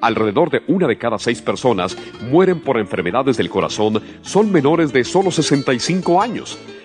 Alrededor de una de cada seis personas mueren por enfermedades del corazón son menores de solo 65 años.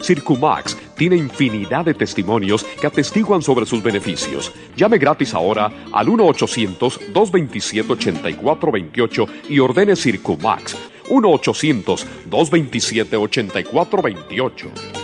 Circumax tiene infinidad de testimonios que atestiguan sobre sus beneficios. Llame gratis ahora al 1-800-227-8428 y ordene Circumax. 1-800-227-8428.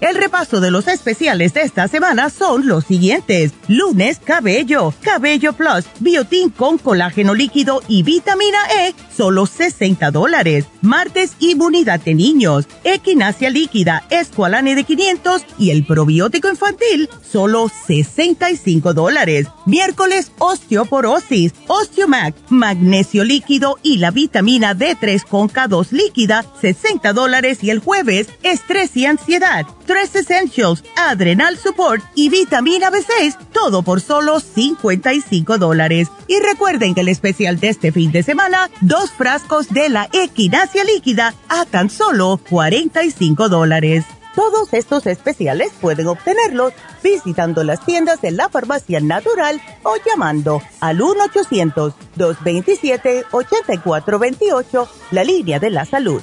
El repaso de los especiales de esta semana son los siguientes. Lunes, cabello, cabello plus, biotín con colágeno líquido y vitamina E, solo 60 dólares. Martes, inmunidad de niños, equinacia líquida, escualane de 500 y el probiótico infantil, solo 65 dólares. Miércoles, osteoporosis, osteomac, magnesio líquido y la vitamina D3 con K2 líquida, 60 dólares. Y el jueves, estrés y ansiedad Tres Essentials, Adrenal Support y Vitamina B6, todo por solo 55 dólares. Y recuerden que el especial de este fin de semana, dos frascos de la equinacia líquida a tan solo 45 dólares. Todos estos especiales pueden obtenerlos visitando las tiendas de la farmacia natural o llamando al 1-800-227-8428, la línea de la salud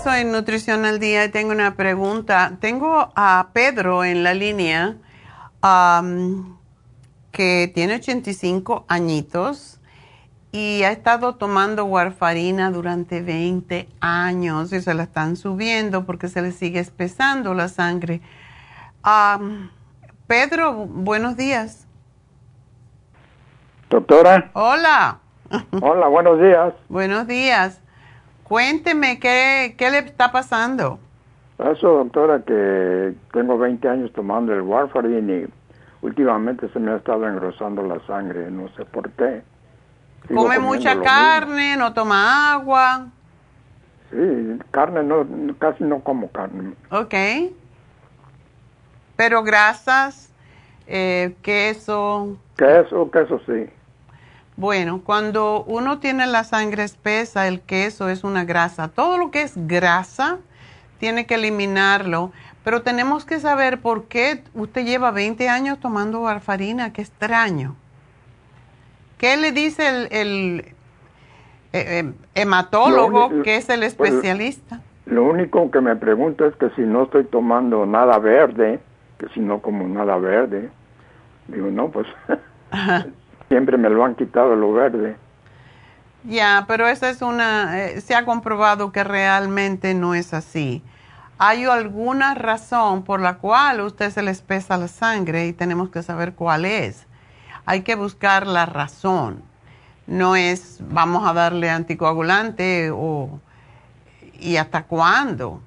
Regreso en Nutrición al Día y tengo una pregunta. Tengo a Pedro en la línea que tiene 85 añitos y ha estado tomando warfarina durante 20 años y se la están subiendo porque se le sigue espesando la sangre. Pedro, buenos días. Doctora. Hola. Hola, buenos días. buenos días. Cuénteme, ¿qué, ¿qué le está pasando? Eso, doctora, que tengo 20 años tomando el warfarin y últimamente se me ha estado engrosando la sangre, no sé por qué. ¿Come mucha carne, no toma agua? Sí, carne, no, casi no como carne. Ok. Pero grasas, eh, queso. Queso, queso sí. Bueno, cuando uno tiene la sangre espesa, el queso es una grasa. Todo lo que es grasa tiene que eliminarlo. Pero tenemos que saber por qué usted lleva 20 años tomando warfarina. Qué extraño. ¿Qué le dice el, el eh, eh, hematólogo, que es el pues, especialista? lo único que me pregunto es que si no estoy tomando nada verde, que si no como nada verde, digo, no, pues *laughs* siempre me lo han quitado lo verde. Ya, pero esa es una, eh, se ha comprobado que realmente no es así. Hay alguna razón por la cual usted se le espesa la sangre y tenemos que saber cuál es hay que buscar la razón. No es vamos a darle anticoagulante o y hasta cuándo.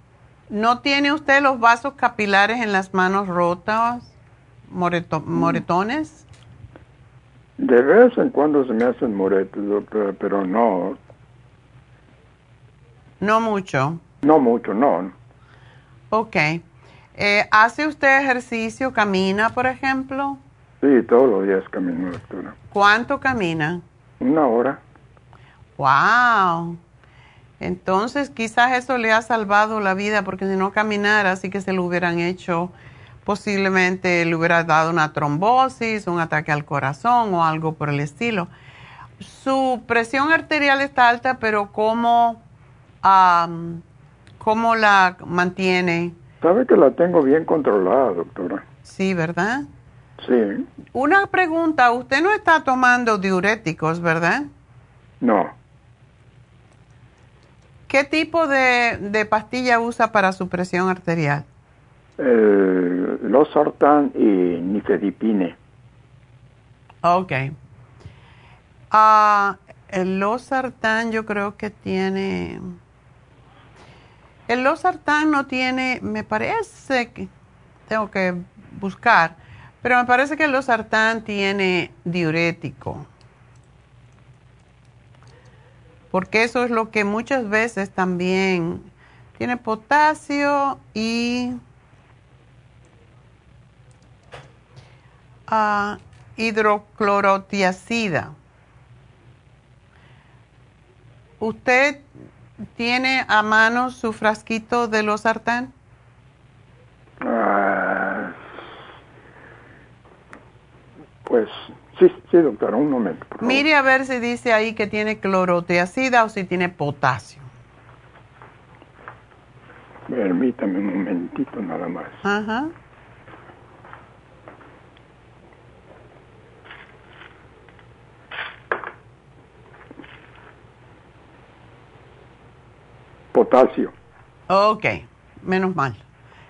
¿No tiene usted los vasos capilares en las manos rotas, moretones? De vez en cuando se me hacen moretos, pero no. No mucho. No mucho, no. Ok. Eh, ¿Hace usted ejercicio, camina, por ejemplo? Sí, todos los días camino, doctora. ¿Cuánto camina? Una hora. ¡Wow! Entonces quizás eso le ha salvado la vida porque si no caminara, así que se lo hubieran hecho, posiblemente le hubiera dado una trombosis, un ataque al corazón o algo por el estilo. Su presión arterial está alta, pero ¿cómo, cómo la mantiene? Sabe que la tengo bien controlada, doctora. Sí, ¿verdad? Sí. Una pregunta, usted no está tomando diuréticos, ¿verdad? No. ¿Qué tipo de, pastilla usa para su presión arterial? El losartán y nifedipine. Ok. Ah, el losartán yo creo que tiene... El losartán no tiene, me parece que tengo que buscar, pero me parece que el losartán tiene diurético. Porque eso es lo que muchas veces también tiene potasio y uh, hidroclorotiacida. ¿Usted tiene a mano su frasquito de losartán? Ah, pues sí, sí, doctora, un momento. Mire a ver si dice ahí que tiene cloroteacida o si tiene potasio. Permítame un momentito nada más. Ajá. Potasio. Ok, menos mal.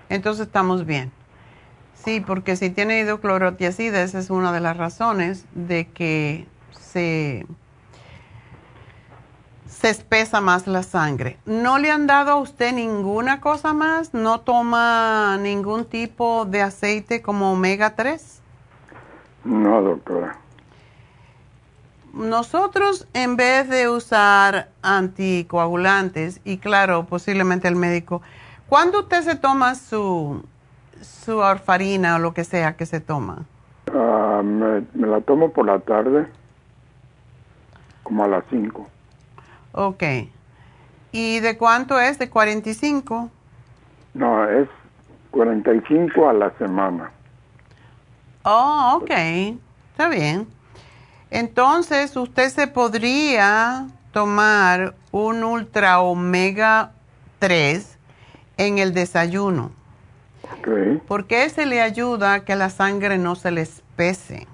Entonces estamos bien. Sí, porque si tiene hidroclorotiazida, esa es una de las razones de que se, se espesa más la sangre. ¿No le han dado a usted ninguna cosa más? ¿No toma ningún tipo de aceite como omega 3? No, doctora. Nosotros, en vez de usar anticoagulantes, y claro, posiblemente el médico, ¿cuándo usted se toma su su orfarina o lo que sea que se toma? Ah, me, la tomo por la tarde, como a las 5. Ok. ¿Y de cuánto es? ¿De 45? No, es 45 a la semana. Oh, ok. Está bien. Entonces, usted se podría tomar un ultra omega 3 en el desayuno. Porque ese le ayuda a que la sangre no se le espese.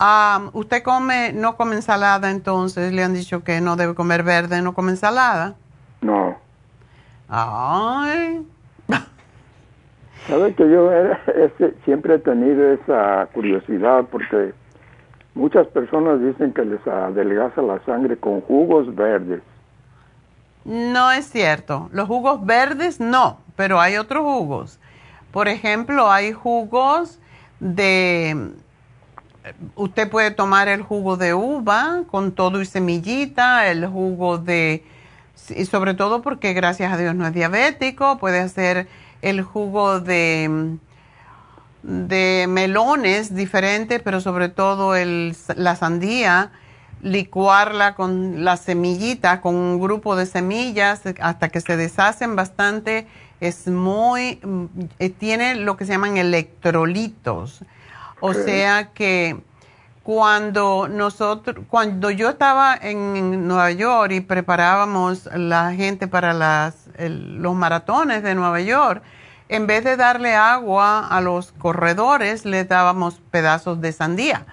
Ah, ¿Usted come, no come ensalada entonces? Le han dicho que no debe comer verde, no come ensalada. No. Ay. *laughs* Sabes que yo *laughs* siempre he tenido esa curiosidad porque muchas personas dicen que les adelgaza la sangre con jugos verdes. No es cierto. Los jugos verdes no, pero hay otros jugos. Por ejemplo, hay jugos de usted puede tomar el jugo de uva con todo y semillita, el jugo de, y sobre todo porque gracias a Dios no es diabético, puede hacer el jugo de, de melones diferentes, pero sobre todo el, la sandía, licuarla con la semillita, con un grupo de semillas hasta que se deshacen bastante. Es muy, eh, tiene lo que se llaman electrolitos o sea que cuando nosotros, cuando yo estaba en Nueva York y preparábamos la gente para las, los maratones de Nueva York, en vez de darle agua a los corredores, les dábamos pedazos de sandía.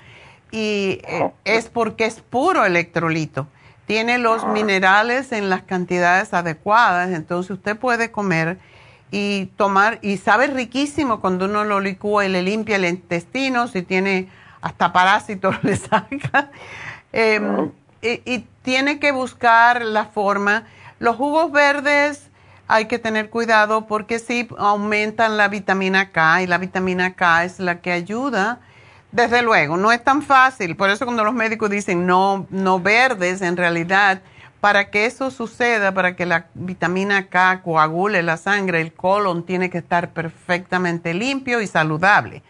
Y eh, oh. es porque es puro electrolito. Tiene los ah. minerales en las cantidades adecuadas, entonces usted puede comer y tomar, y sabe riquísimo cuando uno lo licúa y le limpia el intestino, si tiene hasta parásitos *laughs* le saca. Em, y, tiene que buscar la forma. Los jugos verdes hay que tener cuidado porque sí aumentan la vitamina K y la vitamina K es la que ayuda. Desde luego, no es tan fácil. Por eso cuando los médicos dicen no, no verdes, en realidad para que eso suceda, para que la vitamina K coagule la sangre, el colon tiene que estar perfectamente limpio y saludable.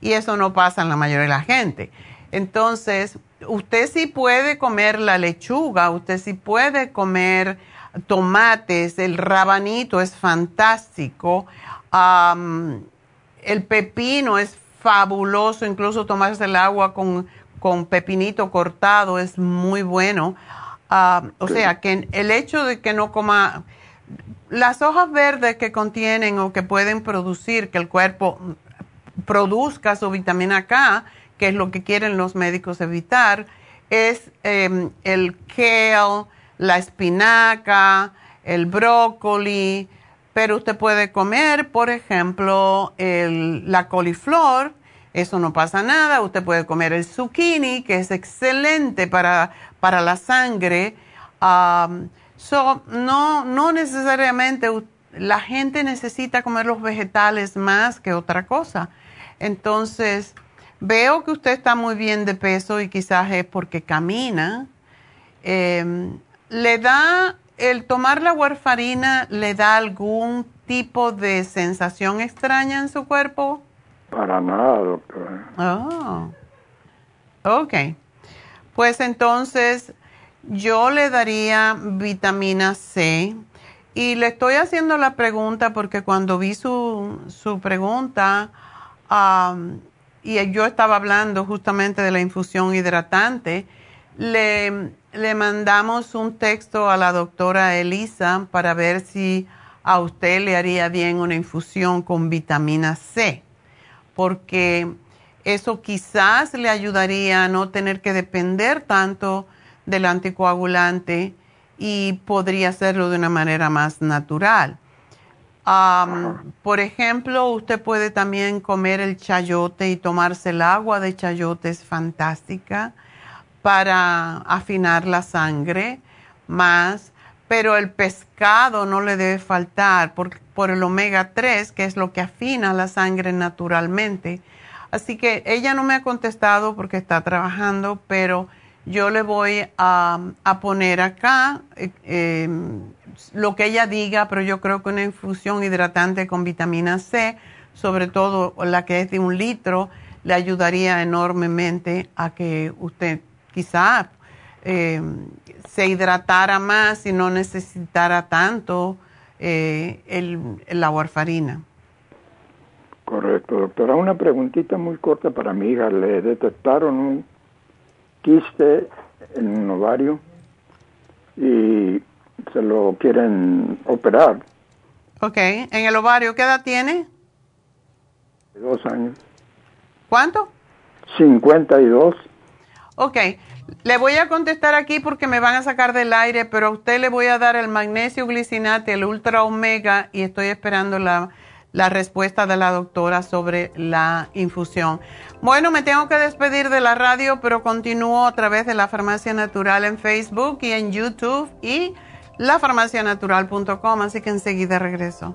Y eso no pasa en la mayoría de la gente. Entonces, usted sí puede comer la lechuga, usted sí puede comer tomates, el rabanito es fantástico, el pepino es fabuloso, incluso tomarse el agua con, con pepinito cortado es muy bueno. O sea, que el hecho de que no coma las hojas verdes que contienen o que pueden producir que el cuerpo produzca su vitamina K, que es lo que quieren los médicos evitar, es em, el kale, la espinaca, el brócoli, pero usted puede comer, por ejemplo, la coliflor, eso no pasa nada, usted puede comer el zucchini, que es excelente para para la sangre. so, no, no necesariamente la gente necesita comer los vegetales más que otra cosa. Entonces, veo que usted está muy bien de peso y quizás es porque camina. Em, ¿Le da, el tomar la warfarina, le da algún tipo de sensación extraña en su cuerpo? Para nada, doctora. Oh, ok. Pues entonces yo le daría vitamina C y le estoy haciendo la pregunta porque cuando vi su, su pregunta y yo estaba hablando justamente de la infusión hidratante, le, le mandamos un texto a la doctora Elisa para ver si a usted le haría bien una infusión con vitamina C, porque eso quizás le ayudaría a no tener que depender tanto del anticoagulante y podría hacerlo de una manera más natural. por ejemplo, usted puede también comer el chayote y tomarse el agua de chayote, es fantástica para afinar la sangre más, pero el pescado no le debe faltar por, por el omega 3, que es lo que afina la sangre naturalmente. Así que ella no me ha contestado porque está trabajando, pero yo le voy a, poner acá eh, em, lo que ella diga, pero yo creo que una infusión hidratante con vitamina C, sobre todo la que es de un litro, le ayudaría enormemente a que usted quizá em, se hidratara más y no necesitara tanto eh, el, la warfarina. Correcto, doctora. Una preguntita muy corta para mi hija. Le detectaron un quiste en un ovario y se lo quieren operar. Ok, ¿en el ovario qué edad tiene? Dos años. ¿Cuánto? 52. Ok, le voy a contestar aquí porque me van a sacar del aire, pero a usted le voy a dar el magnesio glicinate, el ultra omega y estoy esperando la, la respuesta de la doctora sobre la infusión. Bueno, me tengo que despedir de la radio, pero continúo a través de la Farmacia Natural en Facebook y en YouTube y lafarmacianatural.com, así que enseguida regreso.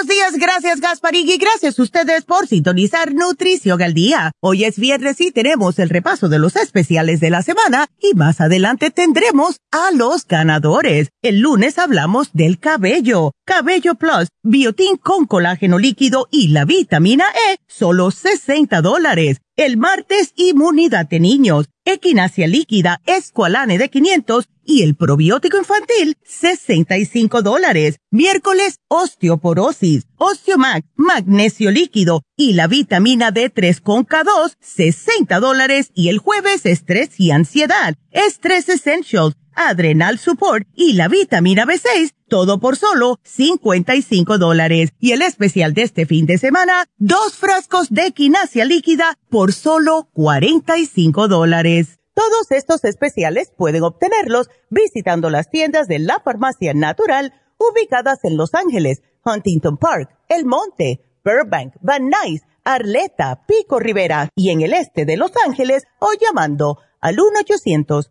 Buenos días, gracias Gasparín y gracias a ustedes por sintonizar Nutrición al Día. Hoy es viernes y tenemos el repaso de los especiales de la semana y más adelante tendremos a los ganadores. El lunes hablamos del cabello, Cabello Plus, Biotin con colágeno líquido y la vitamina E, solo 60 dólares. El martes, inmunidad de niños, equinacia líquida, escualane de 500 y el probiótico infantil, 65 dólares. Miércoles, osteoporosis, osteomac, magnesio líquido y la vitamina D3 con K2, 60 dólares. Y el jueves, estrés y ansiedad, estrés essentials, adrenal support y la vitamina B6, todo por solo 55 dólares. Y el especial de este fin de semana, dos frascos de quinasia líquida por solo 45 dólares. Todos estos especiales pueden obtenerlos visitando las tiendas de la farmacia natural ubicadas en Los Ángeles, Huntington Park, El Monte, Burbank, Van Nuys, Arleta, Pico Rivera y en el este de Los Ángeles o llamando al 1 800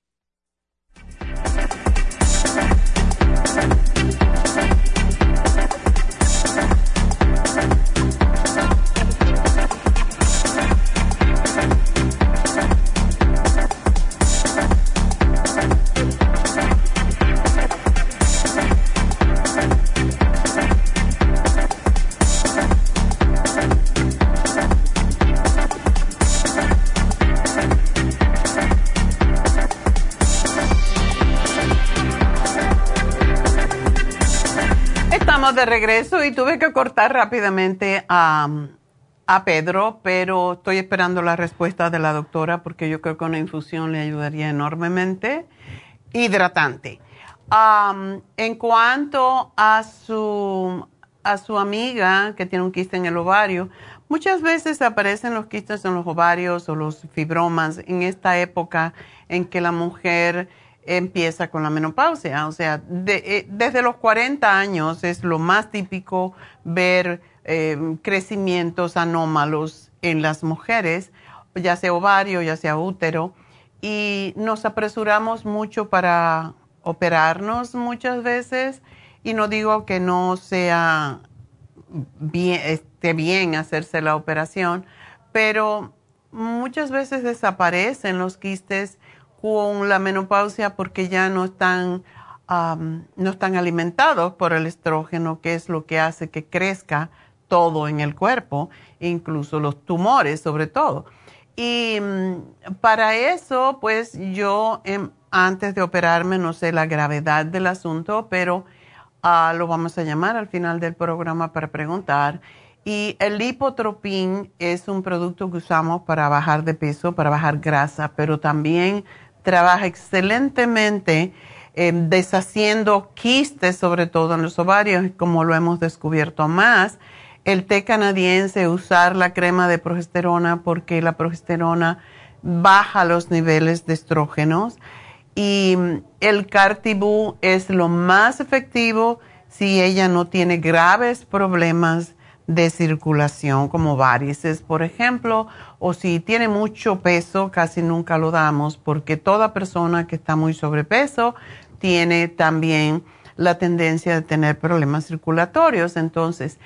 De regreso y tuve que cortar rápidamente a, Pedro, pero estoy esperando la respuesta de la doctora porque yo creo que una infusión le ayudaría enormemente. Hidratante. en cuanto a su, a su amiga que tiene un quiste en el ovario, muchas veces aparecen los quistes en los ovarios o los fibromas en esta época en que la mujer empieza con la menopausia. O sea, eh, desde los 40 años es lo más típico ver eh, crecimientos anómalos en las mujeres, ya sea ovario, ya sea útero, y nos apresuramos mucho para operarnos muchas veces, y no digo que no sea bien, esté bien hacerse la operación, pero muchas veces desaparecen los quistes con la menopausia porque ya no están, no están alimentados por el estrógeno, que es lo que hace que crezca todo en el cuerpo, incluso los tumores sobre todo. Y mm, para eso, pues yo em, antes de operarme, no sé la gravedad del asunto, pero ah, lo vamos a llamar al final del programa para preguntar. Y el lipotropín es un producto que usamos para bajar de peso, para bajar grasa, pero también trabaja excelentemente eh, deshaciendo quistes, sobre todo en los ovarios, como lo hemos descubierto más. El té canadiense, usar la crema de progesterona porque la progesterona baja los niveles de estrógenos. Y mm, el Cartibú es lo más efectivo si ella no tiene graves problemas de circulación, como varices, por ejemplo, o si tiene mucho peso, casi nunca lo damos, porque toda persona que está muy sobrepeso tiene también la tendencia de tener problemas circulatorios. Entonces,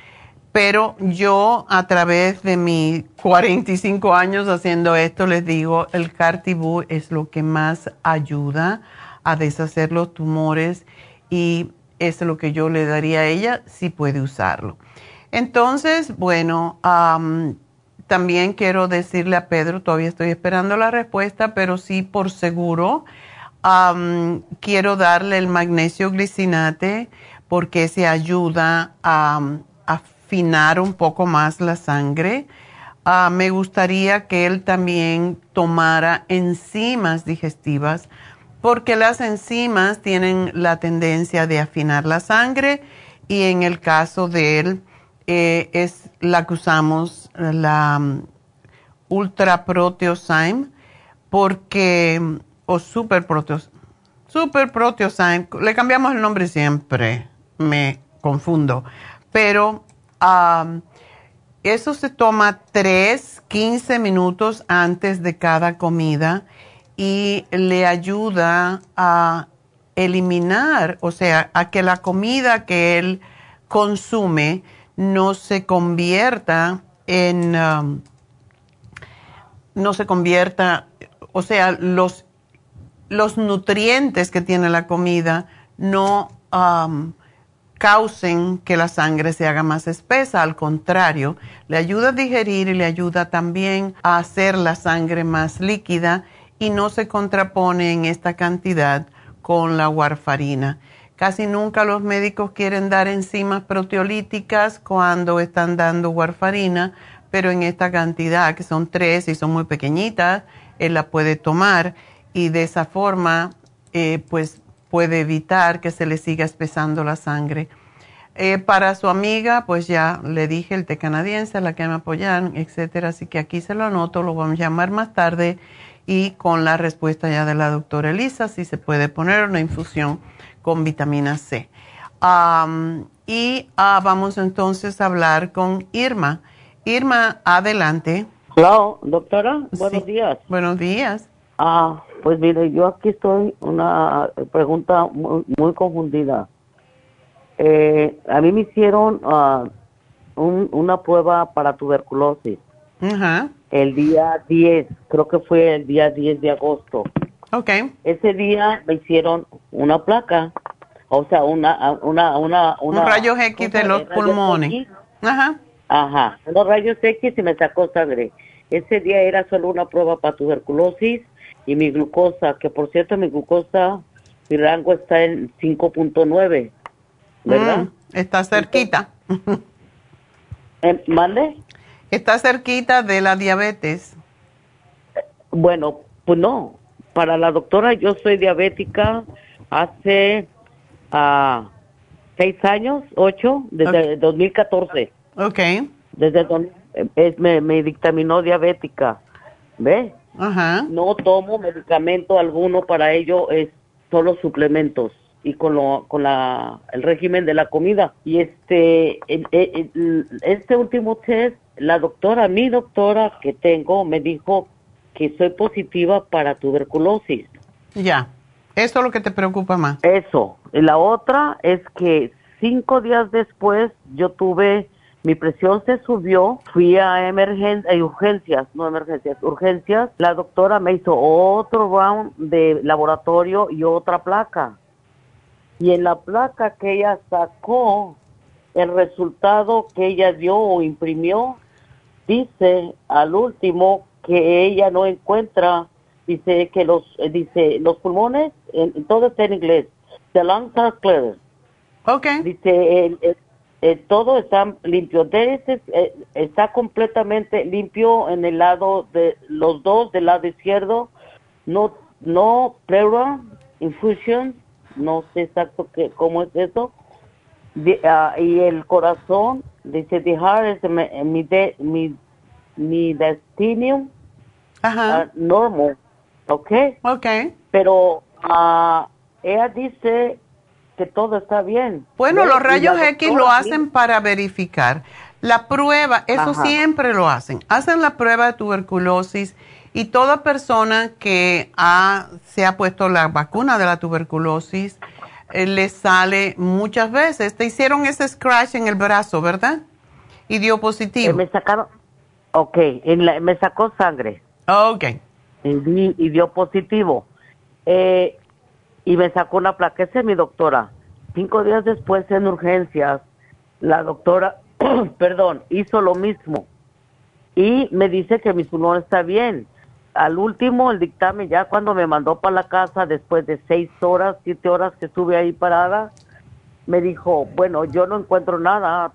pero yo a través de mis 45 años haciendo esto, les digo, el Cartibú es lo que más ayuda a deshacer los tumores y es lo que yo le daría a ella si puede usarlo. Entonces, bueno, también quiero decirle a Pedro, todavía estoy esperando la respuesta, pero sí por seguro, quiero darle el magnesio glicinate porque se ayuda a, afinar un poco más la sangre. Ah, me gustaría que él también tomara enzimas digestivas porque las enzimas tienen la tendencia de afinar la sangre y en el caso de él, eh, es la que usamos, la um, Ultra Proteosyme, porque, o Super Proteosyme, Super Proteosyme, le cambiamos el nombre siempre, me confundo, pero eso se toma 3, 15 minutos antes de cada comida y le ayuda a eliminar, o sea, a que la comida que él consume no se convierta en, um, no se convierta, o sea, los, los nutrientes que tiene la comida no um, causen que la sangre se haga más espesa, al contrario, le ayuda a digerir y le ayuda también a hacer la sangre más líquida y no se contrapone en esta cantidad con la warfarina. Casi nunca los médicos quieren dar enzimas proteolíticas cuando están dando warfarina, pero en esta cantidad, que son tres y son muy pequeñitas, él la puede tomar y de esa forma eh, pues puede evitar que se le siga espesando la sangre. Eh, para su amiga, pues ya le dije el té canadiense, la que me apoyan, etcétera. Así que aquí se lo anoto, lo vamos a llamar más tarde y con la respuesta ya de la doctora Elisa, si se puede poner una infusión con vitamina C. y ah, vamos entonces a hablar con Irma. Irma, adelante. Hola, doctora. Buenos días. Buenos días. Ah, pues mire, yo aquí estoy una pregunta muy, confundida. Eh, a mí me hicieron ah, una prueba para tuberculosis. El día 10, creo que fue el día 10 de agosto. Ok. Ese día me hicieron una placa, o sea, una, una, una, un rayo X de los pulmones. Ajá. Ajá, unos rayos X y me sacó sangre. Ese día era solo una prueba para tuberculosis y mi glucosa, que por cierto mi glucosa, mi rango está en 5.9, ¿verdad? Mm, está cerquita. ¿Eh, ¿Mande? Está cerquita de la diabetes. Bueno, pues no, para la doctora yo soy diabética hace a seis años, ocho, desde 2014. Ok. Desde es, me, me dictaminó diabética. ¿Ve? Ajá. No tomo medicamento alguno para ello, es solo suplementos y con lo, con la, el régimen de la comida. Y este, el- el- el- este último test, la doctora, mi doctora que tengo, me dijo que soy positiva para tuberculosis. Ya. Eso es lo que te preocupa más. Eso. Y la otra es que cinco días después yo tuve, mi presión se subió, fui a emergen eh, urgencias, no emergencias, urgencias. La doctora me hizo otro round de laboratorio y otra placa. Y en la placa que ella sacó, el resultado que ella dio o imprimió, dice al último que ella no encuentra, dice que los, eh, dice los pulmones, en, todo está en inglés, the lungs are clear. Ok. Dice, el- el- el todo está limpio, eh, está completamente limpio en el lado de los dos, del lado izquierdo, no, no pleural infusion, no sé exacto qué, cómo es eso, ah, y el corazón, dice, the heart is mi, mi, de- mi, mi destinium Ajá. ah, normal, ¿ok? Ok. Pero ah, ella dice que todo está bien. Bueno, los rayos X lo hacen para verificar. La prueba, eso Ajá. siempre lo hacen. Hacen la prueba de tuberculosis y toda persona que ha, se ha puesto la vacuna de la tuberculosis eh, le sale muchas veces. Te hicieron ese scratch en el brazo, ¿verdad? Y dio Eh, positivo. me sacaron, ok, en la- me sacó sangre ok. y, y dio positivo. Eh, y me sacó esa es mi doctora. Cinco días después en urgencias, la doctora, *clears throat* perdón, hizo lo mismo. Y me dice que mi pulmón está bien. Al último, el dictamen, ya cuando me mandó para la casa, después de seis horas, siete horas que estuve ahí parada, me dijo, bueno, yo no encuentro nada.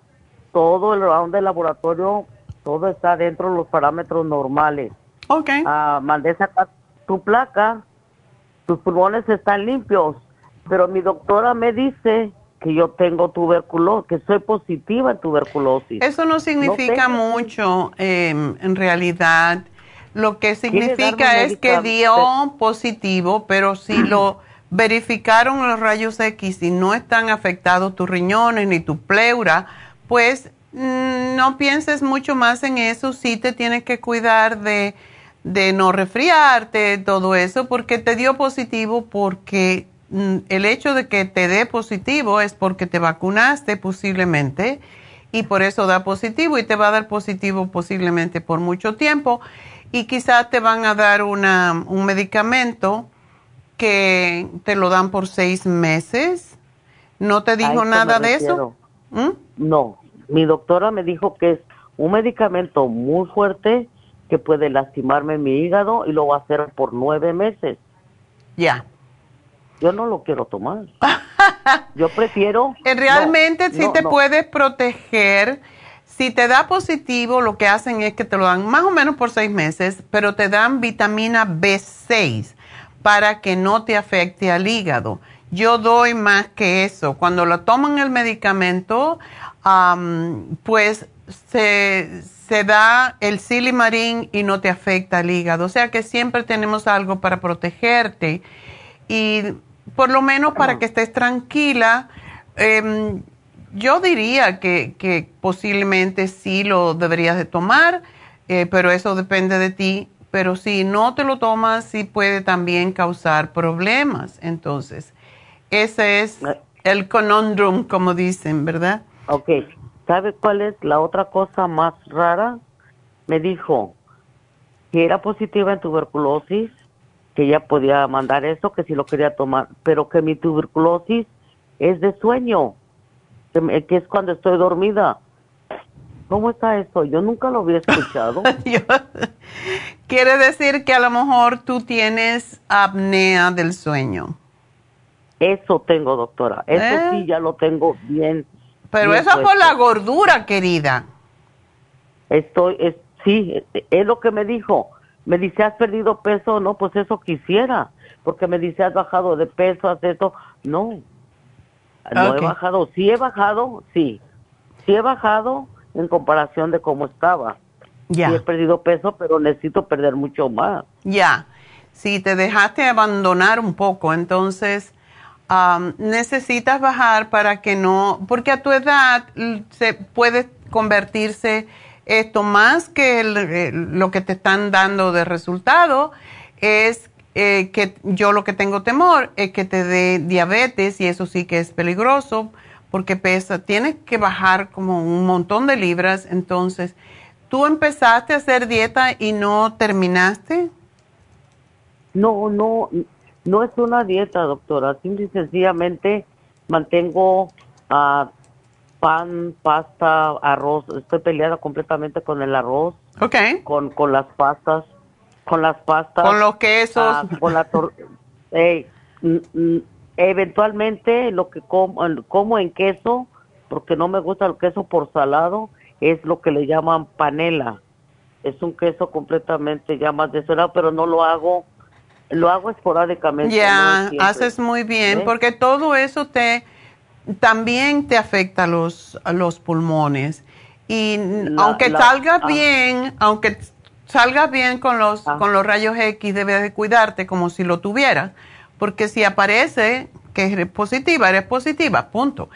Todo el round del laboratorio, todo está dentro de los parámetros normales. Ok. Ah, mandé sacar tu placa, tus pulmones están limpios, pero mi doctora me dice que yo tengo tuberculosis, que soy positiva en tuberculosis. Eso no significa mucho eh, en realidad. Lo que significa es que dio positivo, pero si lo *clears throat* verificaron los rayos X y no están afectados tus riñones ni tu pleura, pues mm, no pienses mucho más en eso. Sí te tienes que cuidar de, de no resfriarte, todo eso, porque te dio positivo porque mm, el hecho de que te dé positivo es porque te vacunaste posiblemente y por eso da positivo y te va a dar positivo posiblemente por mucho tiempo y quizás te van a dar una, un medicamento que te lo dan por seis meses. ¿No te dijo nada de eso? ¿Mm? No, mi doctora me dijo que es un medicamento muy fuerte que puede lastimarme mi hígado y lo va a hacer por nueve meses. Ya. Yo no lo quiero tomar. *laughs* Yo prefiero... Eh, Realmente no, sí no, te no. puedes proteger. Si te da positivo, lo que hacen es que te lo dan más o menos por seis meses, pero te dan vitamina B6 para que no te afecte al hígado. Yo doy más que eso. Cuando lo toman el medicamento, am, pues se, se da el silimarín y no te afecta al hígado. O sea que siempre tenemos algo para protegerte y por lo menos para que estés tranquila, em, yo diría que, que posiblemente sí lo deberías de tomar, eh, pero eso depende de ti. Pero si no te lo tomas, sí puede también causar problemas. Entonces, ese es el conundrum, como dicen, ¿verdad? Ok, ¿sabe cuál es la otra cosa más rara? Me dijo que era positiva en tuberculosis, que ella podía mandar eso, que si lo quería tomar, pero que mi tuberculosis es de sueño, que, me- que es cuando estoy dormida. ¿Cómo está eso? Yo nunca lo había escuchado. *laughs* Quiere decir que a lo mejor tú tienes apnea del sueño. Eso tengo, doctora. Eso ¿Eh? sí, ya lo tengo bien. Pero eso es por la gordura, querida. Estoy, es, sí, es lo que me dijo. Me dice, ¿has perdido peso? No, pues eso quisiera. Porque me dice, ¿has bajado de peso? ¿Has esto? No. No he bajado, sí he bajado, sí. Sí he bajado en comparación de cómo estaba. Ya. Sí he perdido peso, pero necesito perder mucho más. Ya. Si te dejaste abandonar un poco, entonces necesitas bajar para que no, porque a tu edad se puede convertirse esto más que lo que te están dando de resultado es eh, que yo lo que tengo temor es que te dé diabetes y eso sí que es peligroso porque pesa, tienes que bajar como un montón de libras, entonces, ¿tú empezaste a hacer dieta y no terminaste? No, no, no es una dieta, doctora, simple y sencillamente mantengo uh, pan, pasta, arroz, estoy peleada completamente con el arroz, okay. con, con las pastas, con las pastas. Con los quesos. Ah, con la eventualmente lo que como, como en queso, porque no me gusta el queso por salado, es lo que le llaman panela. Es un queso completamente ya más desolado, pero no lo hago, lo hago esporádicamente. Ya, haces muy bien, ¿Eh? porque todo eso te también te afecta los, los pulmones. Y aunque salga ah. bien, aunque salga bien con los, ah. con los rayos X, debes de cuidarte como si lo tuvieras, porque si aparece que eres positiva, eres positiva, punto.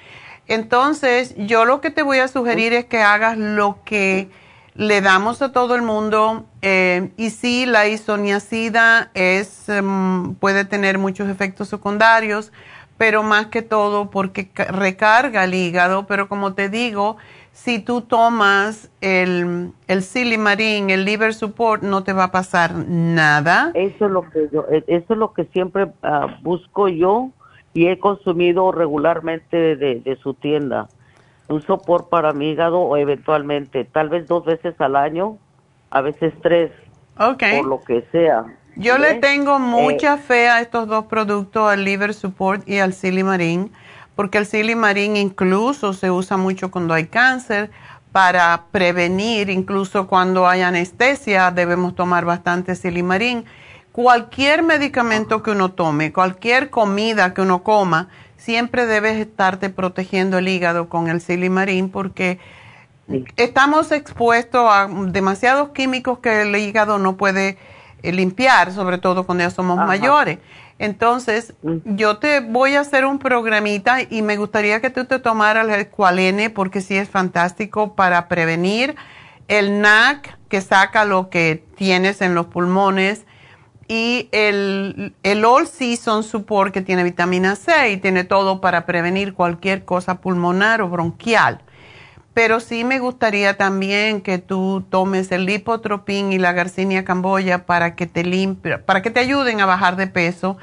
Entonces, yo lo que te voy a sugerir es que hagas lo que le damos a todo el mundo. Eh, y sí, la isoniacida es, em, puede tener muchos efectos secundarios, pero más que todo porque recarga el hígado. Pero como te digo, si tú tomas el, el silimarín, el liver support, no te va a pasar nada. Eso es lo que yo, e, eso es lo que siempre ah, busco yo y he consumido regularmente de, su tienda. Un sopor para mi hígado o eventualmente, tal vez dos veces al año, a veces tres, okay. por lo que sea. Yo le tengo mucha eh, fe a estos dos productos, al Liver Support y al Silimarín porque el silimarín incluso se usa mucho cuando hay cáncer para prevenir, incluso cuando hay anestesia, debemos tomar bastante silimarín. Cualquier medicamento que uno tome, cualquier comida que uno coma, siempre debes estarte protegiendo el hígado con el silimarín porque estamos expuestos a demasiados químicos que el hígado no puede eh, limpiar, sobre todo cuando ya somos mayores. Entonces, mm. yo te voy a hacer un programita y me gustaría que tú te tomaras el Qualene porque sí es fantástico para prevenir el NAC que saca lo que tienes en los pulmones y el, el All Season Support que tiene vitamina C y tiene todo para prevenir cualquier cosa pulmonar o bronquial. Pero sí me gustaría también que tú tomes el lipotropín y la garcinia camboya para que te limpie, para que te ayuden a bajar de peso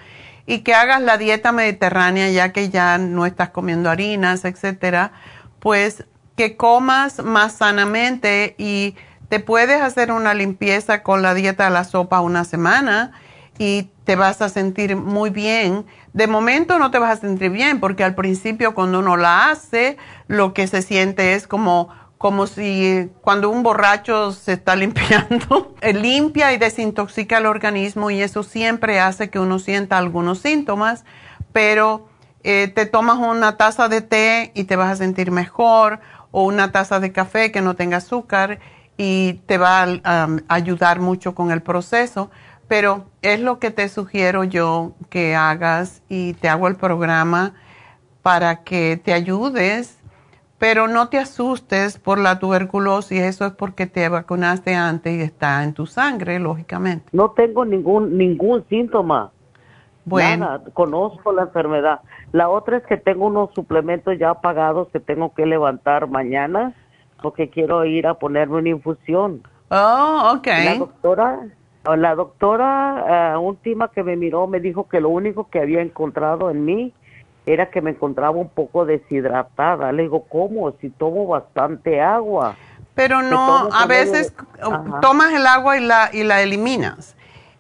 y que hagas la dieta mediterránea ya que ya no estás comiendo harinas, etcétera, pues que comas más sanamente y te puedes hacer una limpieza con la dieta de la sopa una semana y te vas a sentir muy bien. De momento no te vas a sentir bien porque al principio cuando uno la hace, lo que se siente es como, como si cuando un borracho se está *laughs* limpiando, limpia y desintoxica el organismo y eso siempre hace que uno sienta algunos síntomas, pero eh, te tomas una taza de té y te vas a sentir mejor o una taza de café que no tenga azúcar y te va a ayudar mucho con el proceso pero es lo que te sugiero yo que hagas y te hago el programa para que te ayudes, pero no te asustes por la tuberculosis, eso es porque te vacunaste antes y está en tu sangre, lógicamente. No tengo ningún ningún síntoma. Bueno, conozco la enfermedad. La otra es que tengo unos suplementos ya pagados que tengo que levantar mañana porque quiero ir a ponerme una infusión. Oh, ok. La doctora la doctora eh, última que me miró me dijo que lo único que había encontrado en mí era que me encontraba un poco deshidratada. Le digo, ¿cómo? Si tomo bastante agua. Pero no, a veces tomas el agua y la, y la eliminas.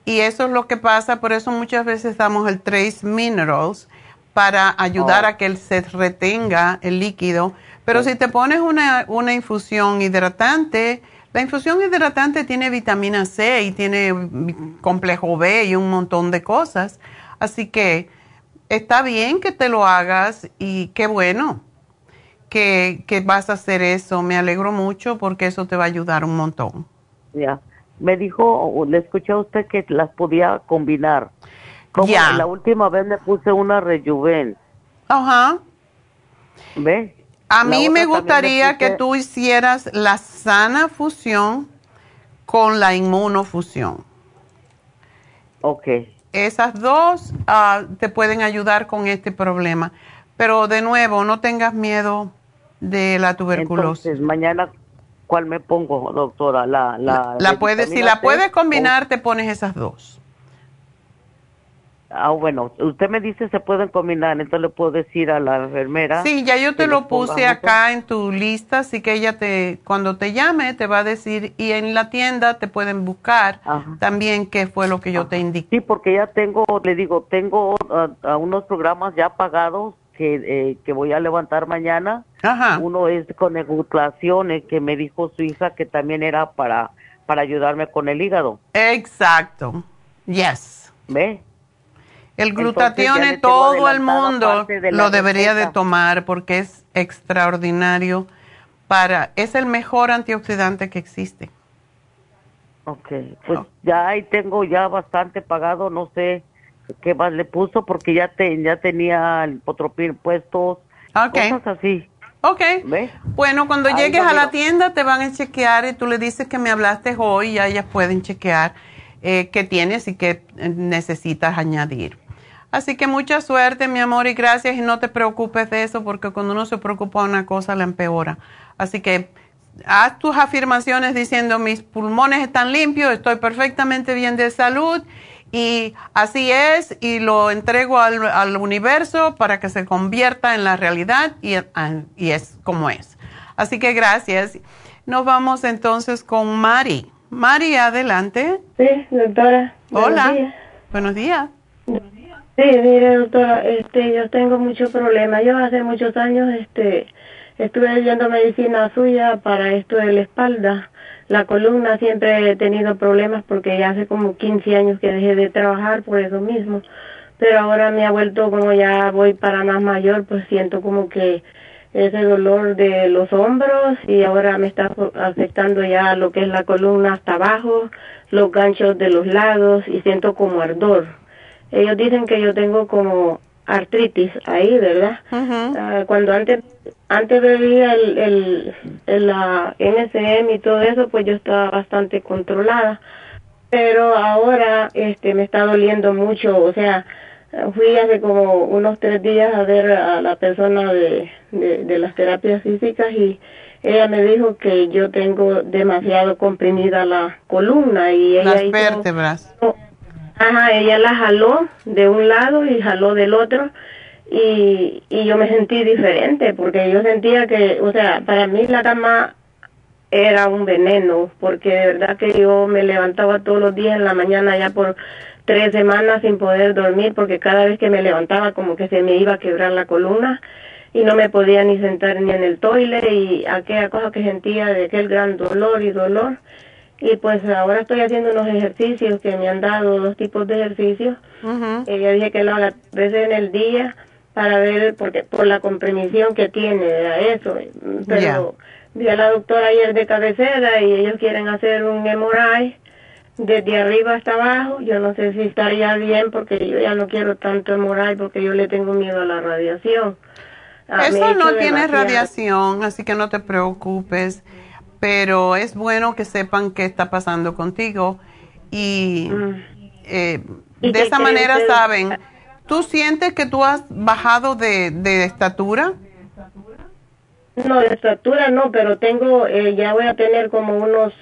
Y eso es lo que pasa, por eso muchas veces damos el Trace Minerals para ayudar oh. a que se retenga el líquido. Pero si te pones una, una infusión hidratante, la infusión hidratante tiene vitamina C y tiene complejo B y un montón de cosas. Así que está bien que te lo hagas y qué bueno que, que vas a hacer eso. Me alegro mucho porque eso te va a ayudar un montón. Ya. Me dijo, le escuché a usted que las podía combinar. Como Ya. La última vez me puse una rejuven. Ajá. ¿Ve? A mí me gustaría que tú hicieras la sana fusión con la inmunofusión. Ok. Esas dos ah, te pueden ayudar con este problema. Pero de nuevo, no tengas miedo de la tuberculosis. Entonces, mañana, ¿cuál me pongo, doctora? La, la, la de puedes, si la C puedes o- combinar, te pones esas dos. Ah, bueno, usted me dice se pueden combinar, entonces le puedo decir a la enfermera. Sí, ya yo te lo puse acá en tu lista, así que ella te, cuando te llame, te va a decir, y en la tienda te pueden buscar también qué fue lo que yo te indiqué. Sí, porque ya tengo, le digo, tengo ah, ah, unos programas ya pagados que, eh, que voy a levantar mañana. Ajá. Uno es con eglutraciones que me dijo su hija que también era para, para ayudarme con el hígado. Exacto. Yes. ¿Ve? El glutatión todo el mundo lo debería de tomar porque es extraordinario para, es el mejor antioxidante que existe. Ok, pues ya ahí tengo ya bastante pagado, no sé qué más le puso porque ya te, ya tenía el potropil puestos, Ok. cosas así. Ok. ¿Ve? Bueno, cuando Ahí llegues a la tienda te van a chequear y tú le dices que me hablaste hoy y ya ellas pueden chequear eh, qué tienes y qué necesitas añadir. Así que mucha suerte, mi amor, y gracias. Y no te preocupes de eso porque cuando uno se preocupa de una cosa la empeora. Así que haz tus afirmaciones diciendo mis pulmones están limpios, estoy perfectamente bien de salud y así es y lo entrego al, al universo para que se convierta en la realidad y, y es como es. Así que gracias. Nos vamos entonces con Mari. Mari, adelante. Sí, doctora. buenos Hola. días. Buenos días. Sí, mire, doctora, este, yo tengo muchos problemas. Yo hace muchos años, este, estuve leyendo medicina suya para esto de la espalda. La columna siempre he tenido problemas porque ya hace como 15 años que dejé de trabajar por eso mismo. Pero ahora me ha vuelto como ya voy para más mayor, pues siento como que ese dolor de los hombros y ahora me está afectando ya lo que es la columna hasta abajo, los ganchos de los lados y siento como ardor. Ellos dicen que yo tengo como artritis ahí, ¿verdad? Ah, cuando antes antes bebía el, el, el, la NSM y todo eso, pues yo estaba bastante controlada. Pero ahora este me está doliendo mucho, o sea, fui hace como unos tres días a ver a la persona de, de, de las terapias físicas y ella me dijo que yo tengo demasiado comprimida la columna y ella Las hizo- vértebras. Ajá, ella la jaló de un lado y jaló del otro. Y, y yo me sentí diferente porque yo sentía que, o sea, para mí la cama era un veneno porque de verdad que yo me levantaba todos los días en la mañana ya por tres semanas sin poder dormir porque cada vez que me levantaba como que se me iba a quebrar la columna y no me podía ni sentar ni en el toile y aquella cosa que sentía de aquel gran dolor y dolor y pues ahora estoy haciendo unos ejercicios que me han dado dos tipos de ejercicios ella dije que lo haga tres veces en el día para ver porque por la comprimición que tiene ¿verdad? eso pero vi a la doctora ayer de cabecera y ellos quieren hacer un MRI desde arriba hasta abajo yo no sé si estaría bien porque yo ya no quiero tanto MRI porque yo le tengo miedo a la radiación Eso no tiene demasiado. radiación, así que no te preocupes. Pero es bueno que sepan qué está pasando contigo y eh, Mm. ¿Y de esa manera saben. ¿Tú sientes que tú has bajado de, de estatura? No, de estatura no, pero tengo, eh, ya voy a tener como unos,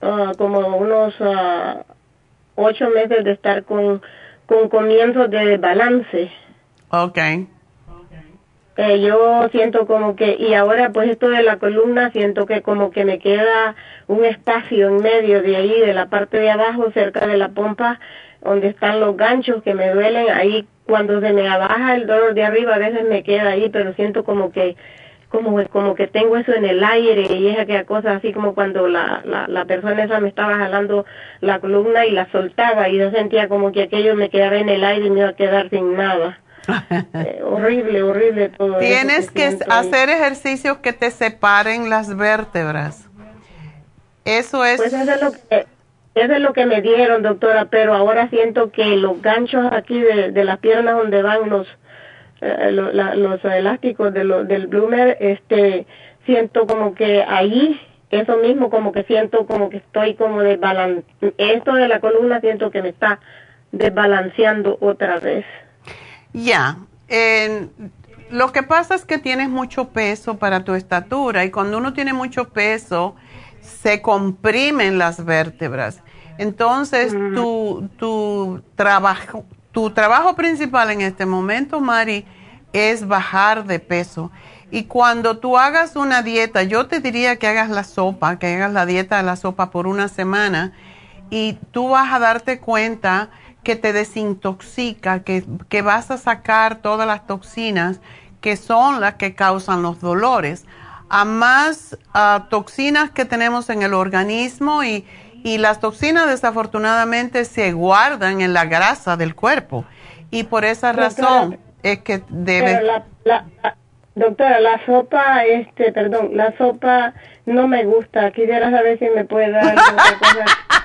ah, como unos ah, ocho meses de estar con, con comienzos de balance. Ok. Eh, yo siento como que, y ahora pues esto de la columna, siento que como que me queda un espacio en medio de ahí, de la parte de abajo, cerca de la pompa, donde están los ganchos que me duelen, ahí cuando se me abaja el dolor de arriba, a veces me queda ahí, pero siento como que, como, como que tengo eso en el aire y es aquella cosa así como cuando la, la, la persona esa me estaba jalando la columna y la soltaba y yo sentía como que aquello me quedaba en el aire y me iba a quedar sin nada. *laughs* Eh, horrible, horrible todo. Tienes que hacer ejercicios que te separen las vértebras. Eso es... Pues eso es lo que, eso es lo que me dieron, doctora, pero ahora siento que los ganchos aquí de, de las piernas donde van los eh, los elásticos de lo, del bloomer, este, siento como que ahí, eso mismo, como que siento como que estoy como desbalanceando, esto de la columna siento que me está desbalanceando otra vez. Ya, lo que pasa es que tienes mucho peso para tu estatura y cuando uno tiene mucho peso se comprimen las vértebras. Entonces, tu, tu, trabajo, tu trabajo principal en este momento, Mari, es bajar de peso. Y cuando tú hagas una dieta, yo te diría que hagas la sopa, que hagas la dieta de la sopa por una semana y tú vas a darte cuenta que te desintoxica, que, que vas a sacar todas las toxinas que son las que causan los dolores. A más ah, toxinas que tenemos en el organismo y, y las toxinas desafortunadamente se guardan en la grasa del cuerpo. Y por esa razón es que debe... La, doctora, la sopa, este, perdón, la sopa no me gusta. Quisiera saber si me puede dar *laughs*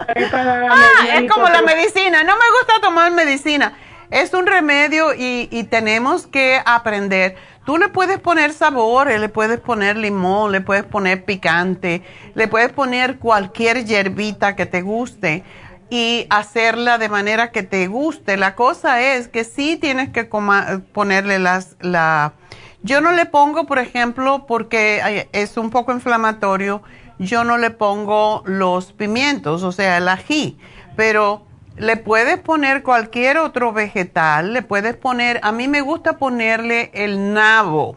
ah, es como la medicina. No me gusta tomar medicina. Es un remedio y, y tenemos que aprender. Tú le puedes poner sabor, le puedes poner limón, le puedes poner picante, le puedes poner cualquier hierbita que te guste y hacerla de manera que te guste. La cosa es que sí tienes que ponerle las, la... Yo no le pongo, por ejemplo, porque es un poco inflamatorio, yo no le pongo los pimientos, o sea, el ají, pero le puedes poner cualquier otro vegetal, le puedes poner, a mí me gusta ponerle el nabo.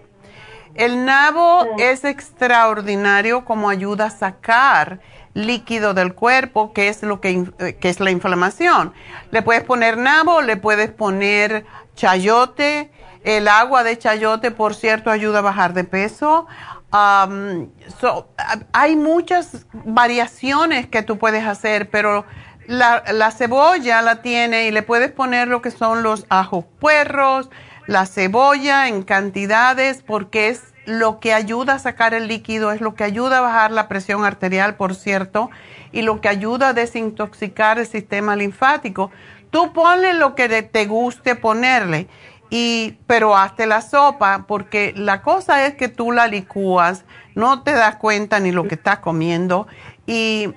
El nabo es extraordinario como ayuda a sacar líquido del cuerpo, que es lo que, eh, que es la inflamación. Le puedes poner nabo, le puedes poner chayote. El agua de chayote, por cierto, ayuda a bajar de peso. Hay muchas variaciones que tú puedes hacer, pero la, la, cebolla la tiene y le puedes poner lo que son los ajos puerros, la cebolla en cantidades, porque es lo que ayuda a sacar el líquido, es lo que ayuda a bajar la presión arterial, por cierto, y lo que ayuda a desintoxicar el sistema linfático. Tú ponle lo que te guste ponerle, y, pero hazte la sopa, porque la cosa es que tú la licúas, no te das cuenta ni lo que estás comiendo, y,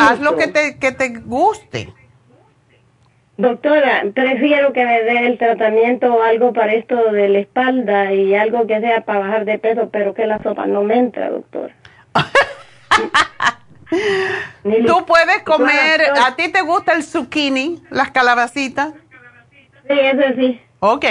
haz lo que te, que te guste. Doctora, prefiero que me dé el tratamiento o algo para esto de la espalda y algo que sea para bajar de peso, pero que la sopa no me entra, doctora. *laughs* Tú puedes comer, ¿a ti te gusta el zucchini, las calabacitas? Sí, eso sí. Ok,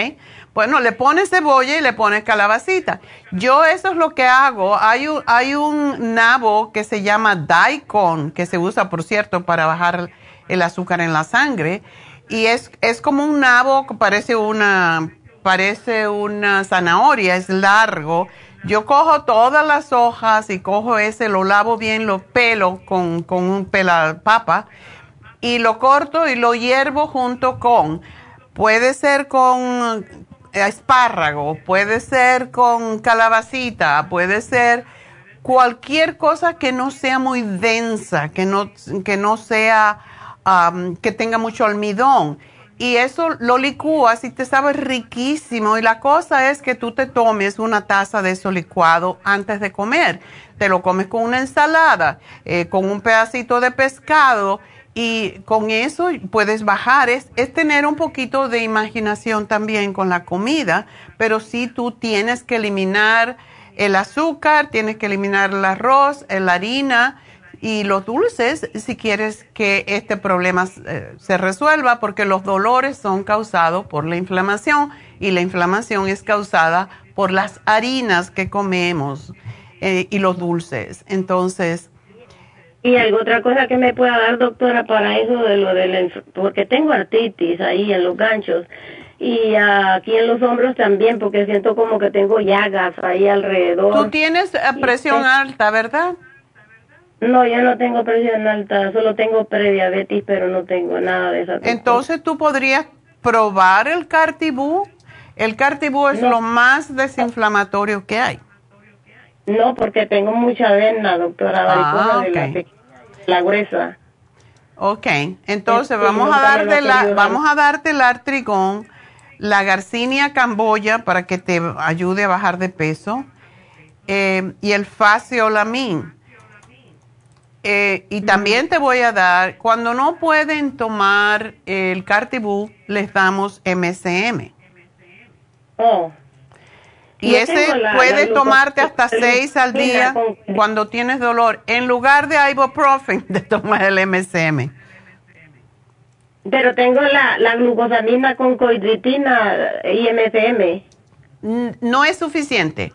bueno, le pones cebolla y le pones calabacita. Yo eso es lo que hago. Hay un, hay un nabo que se llama daikon, que se usa, por cierto, para bajar el azúcar en la sangre y es, es como un nabo que parece una, parece una zanahoria, es largo. Yo cojo todas las hojas y cojo ese, lo lavo bien, lo pelo con, con un pela papa y lo corto y lo hiervo junto con, puede ser con espárrago, puede ser con calabacita, puede ser cualquier cosa que no sea muy densa, que no, que no sea que tenga mucho almidón. Y eso lo licúas y te sabe riquísimo. Y la cosa es que tú te tomes una taza de eso licuado antes de comer. Te lo comes con una ensalada, eh, con un pedacito de pescado y con eso puedes bajar. Es, es, tener un poquito de imaginación también con la comida, pero sí tú tienes que eliminar el azúcar, tienes que eliminar el arroz, la harina y los dulces si quieres que este problema eh, se resuelva porque los dolores son causados por la inflamación y la inflamación es causada por las harinas que comemos eh, y los dulces. Entonces... ¿Y algo otra cosa que me pueda dar, doctora, para eso de lo del... porque tengo artritis ahí en los ganchos y aquí en los hombros también porque siento como que tengo llagas ahí alrededor. Tú tienes eh, presión alta, ¿verdad? No, yo no tengo presión alta, solo tengo prediabetes, pero no tengo nada de eso. Entonces tú podrías probar el Cartibú. El Cartibú es lo más desinflamatorio que hay. No, porque tengo mucha vena, doctora, Ah, de la, gruesa. Ok, entonces Sí, vamos a darte la, vamos a darte el artrigón, la garcinia camboya para que te ayude a bajar de peso eh, y el faciolamin. Eh, y también te voy a dar, cuando no pueden tomar el Cartibú, les damos MSM. Oh. Y ese la- la tomarte hasta seis al día con- cuando tienes dolor. En lugar de ibuprofen, *laughs* te tomas el MSM. Pero tengo la, la glucosamina con coidritina y MSM. No es suficiente.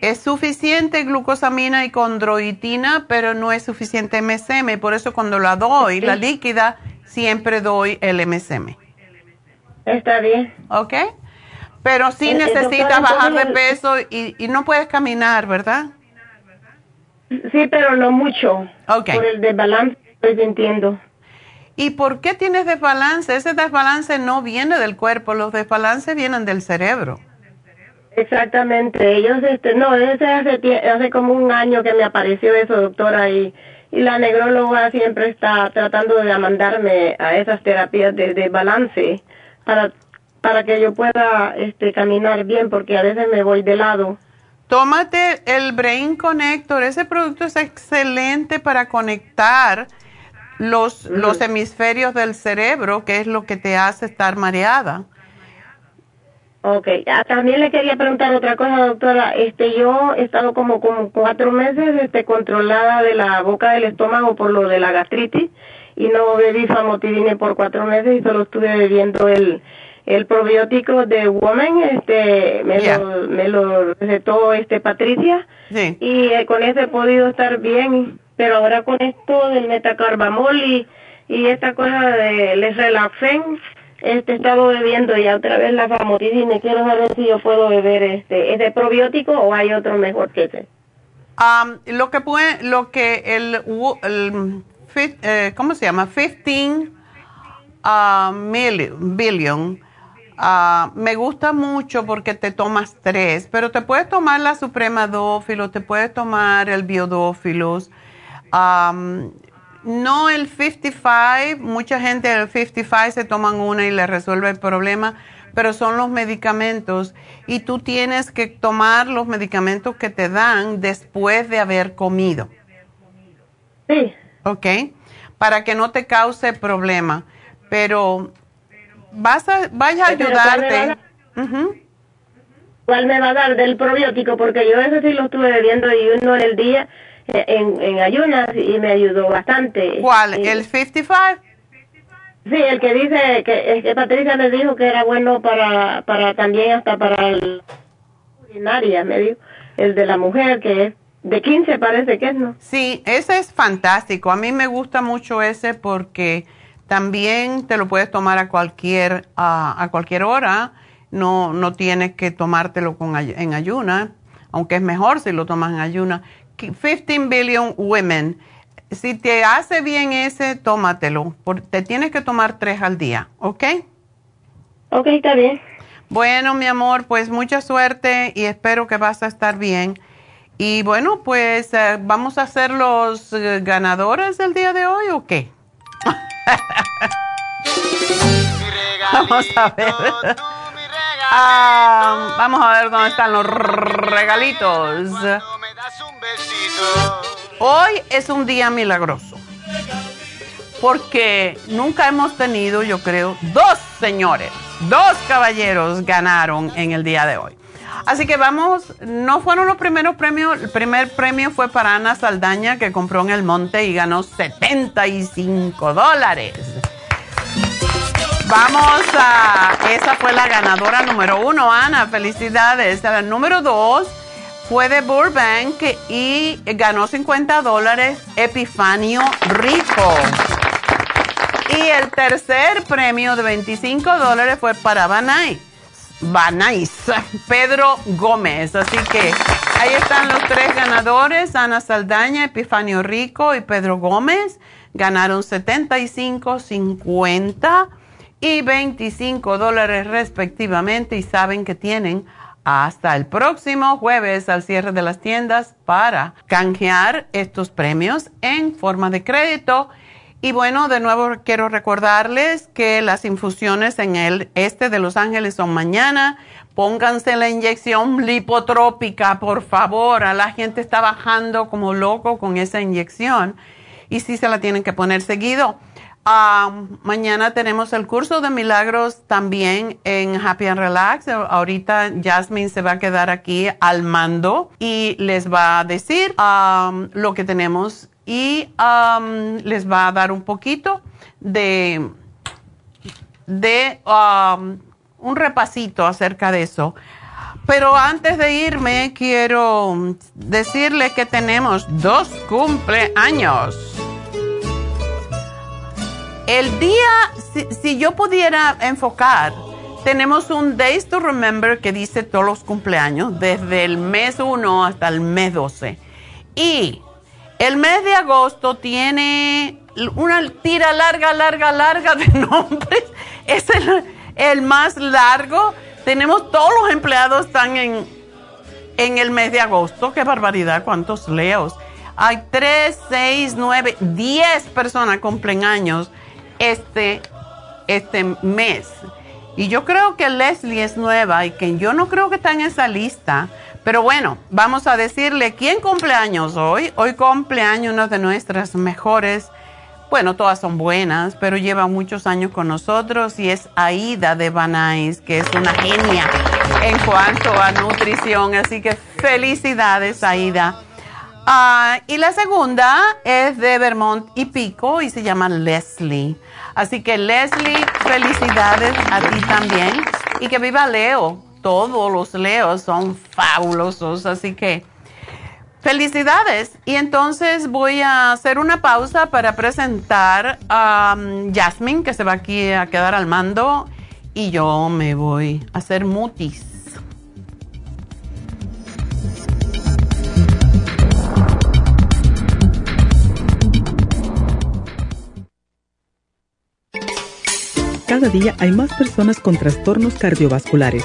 Es suficiente glucosamina y condroitina, pero no es suficiente MSM. Por eso cuando la doy, la líquida, siempre doy el MSM. Está bien. ¿Ok? Pero sí Eh, eh, necesitas bajar de peso y, y no puedes caminar, ¿verdad? Sí, pero no mucho. Ok. Por el desbalance estoy sintiendo. ¿Y por qué tienes desbalance? Ese desbalance no viene del cuerpo, los desbalances vienen del cerebro. Exactamente. Ellos, este, no, ese hace, hace como un año que me apareció eso, doctora, y, y la negróloga siempre está tratando de mandarme a esas terapias de, de balance para, para que yo pueda este, caminar bien, porque a veces me voy de lado. Tómate el Brain Connector. Ese producto es excelente para conectar los, los hemisferios del cerebro, que es lo que te hace estar mareada. Ok, Ah, también le quería preguntar otra cosa, doctora. Este, yo he estado como, como cuatro meses este, controlada de la boca del estómago por lo de la gastritis y no bebí famotidine por cuatro meses y solo estuve bebiendo el, el probiótico de Woman, este, me, lo, me lo recetó este, Patricia Sí. y eh, con eso he podido estar bien, pero ahora con esto del metacarbamol y, y esta cosa de les relaxen, este he estado bebiendo ya otra vez la famotidine, quiero saber si yo puedo beber este ese probiótico o hay otro mejor que ese. Am, lo que puede, lo que el, el fif- eh, ¿cómo se llama? 15 ah, mil- billion. Ah, me gusta mucho porque te tomas tres, pero te puedes tomar la Suprema Dófilo, te puedes tomar el Biodófilos. no el 55, mucha gente del 55 se toman una y le resuelve el problema, pero son los medicamentos y tú tienes que tomar los medicamentos que te dan después de haber comido, Sí, ¿ok? Para que no te cause problema, pero vas a, vaya a Pero ¿cuál me va a ayudarte. ¿cuál me va a dar del probiótico? Porque yo ese sí lo estuve bebiendo y uno en el día eh, en, en ayunas y me ayudó bastante. ¿Cuál? Y- ¿El 55? Sí, el que dice que, es que Patricia me dijo que era bueno para, para también hasta para el urinaria, me dijo, el de la mujer que es de 15 parece que es, ¿no? Sí, ese es fantástico. A mí me gusta mucho ese porque también te lo puedes tomar a cualquier, a, a cualquier hora. No, no tienes que tomártelo con, en ayuna, aunque es mejor si lo tomas en ayuna. Qui- 15 billion women. Si te hace bien ese, tómatelo. Te tienes que tomar tres al día, ¿ok? Ok, está bien. Bueno, mi amor, pues mucha suerte y espero que vas a estar bien. Y bueno, pues eh, vamos a ser los eh, ganadores del día de hoy o qué? *laughs* vamos a ver. *laughs* Ah, vamos a ver dónde están los regalitos. Hoy es un día milagroso. Porque nunca hemos tenido, yo creo, dos señores, dos caballeros ganaron en el día de hoy. Así que vamos, no fueron los primeros premios, el primer premio fue para Ana Saldaña que compró en el monte y ganó 75 dólares. Vamos a, esa fue la ganadora número uno, Ana, felicidades. La número dos fue de Burbank y ganó 50 dólares Epifanio Rico. Y el tercer premio de 25 dólares fue para Banais. Banais, Pedro Gómez. Así que ahí están los tres ganadores, Ana Saldaña, Epifanio Rico y Pedro Gómez. Ganaron 75, 50 y 25 dólares respectivamente y saben que tienen hasta el próximo jueves al cierre de las tiendas para canjear estos premios en forma de crédito. Y bueno, de nuevo quiero recordarles que las infusiones en el este de Los Ángeles son mañana. Pónganse la inyección lipotrópica, por favor. A la gente está bajando como loco con esa inyección y sí se la tienen que poner seguido. Ah, mañana tenemos el curso de milagros también en Happy and Relax. Ahorita Jasmine se va a quedar aquí al mando y les va a decir um, lo que tenemos y um, les va a dar un poquito de, de um, un repasito acerca de eso. Pero antes de irme, quiero decirle que tenemos dos cumpleaños. El día, si, yo pudiera enfocar, tenemos un Days to Remember que dice todos los cumpleaños, desde el mes 1 hasta el mes 12. Y el mes de agosto tiene una tira larga, larga, larga de *laughs* nombres. Es el, más largo. Tenemos todos los empleados están en, en el mes de agosto. Qué barbaridad, cuántos leos. Hay 3, 6, 9, 10 personas cumplen años este, este mes. Y yo creo que Leslie es nueva y que yo no creo que está en esa lista. Pero bueno, vamos a decirle quién cumpleaños hoy. Hoy cumpleaños una de nuestras mejores, bueno, todas son buenas, pero lleva muchos años con nosotros y es Aida de Banais, que es una genia en cuanto a nutrición. Así que felicidades, Aida. Ah, y la segunda es de Vermont y Pico y se llama Leslie. Así que Leslie, felicidades a ti también. Y que viva Leo. Todos los Leos son fabulosos. Así que felicidades. Y entonces voy a hacer una pausa para presentar a um, Jasmine, que se va aquí a quedar al mando. Y yo me voy a hacer mutis. Cada día hay más personas con trastornos cardiovasculares.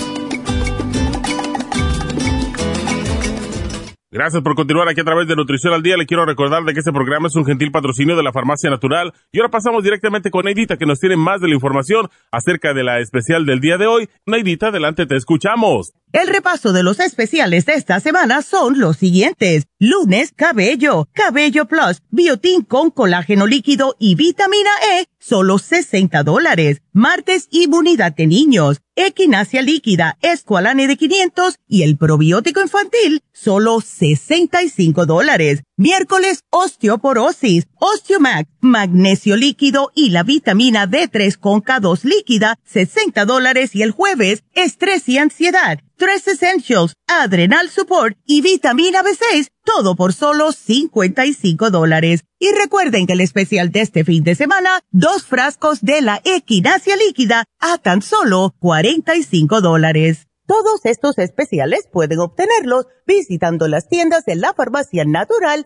Gracias por continuar aquí a través de Nutrición al Día. Le quiero recordar de que este programa es un gentil patrocinio de la Farmacia Natural. Y ahora pasamos directamente con Neidita, que nos tiene más de la información acerca de la especial del día de hoy. Neidita, adelante, te escuchamos. El repaso de los especiales de esta semana son los siguientes. Lunes, cabello, cabello plus, biotín con colágeno líquido y vitamina E, solo 60 dólares. Martes, inmunidad de niños, equinacia líquida, escualane de 500 y el probiótico infantil, solo 65 dólares. Miércoles, osteoporosis, osteomac, magnesio líquido y la vitamina D3 con K2 líquida, 60 dólares y el jueves, estrés y ansiedad Tres Essentials, Adrenal Support y Vitamina B6, todo por solo 55 dólares. Y recuerden que el especial de este fin de semana, dos frascos de la equinacia líquida a tan solo 45 dólares. Todos estos especiales pueden obtenerlos visitando las tiendas de la farmacia natural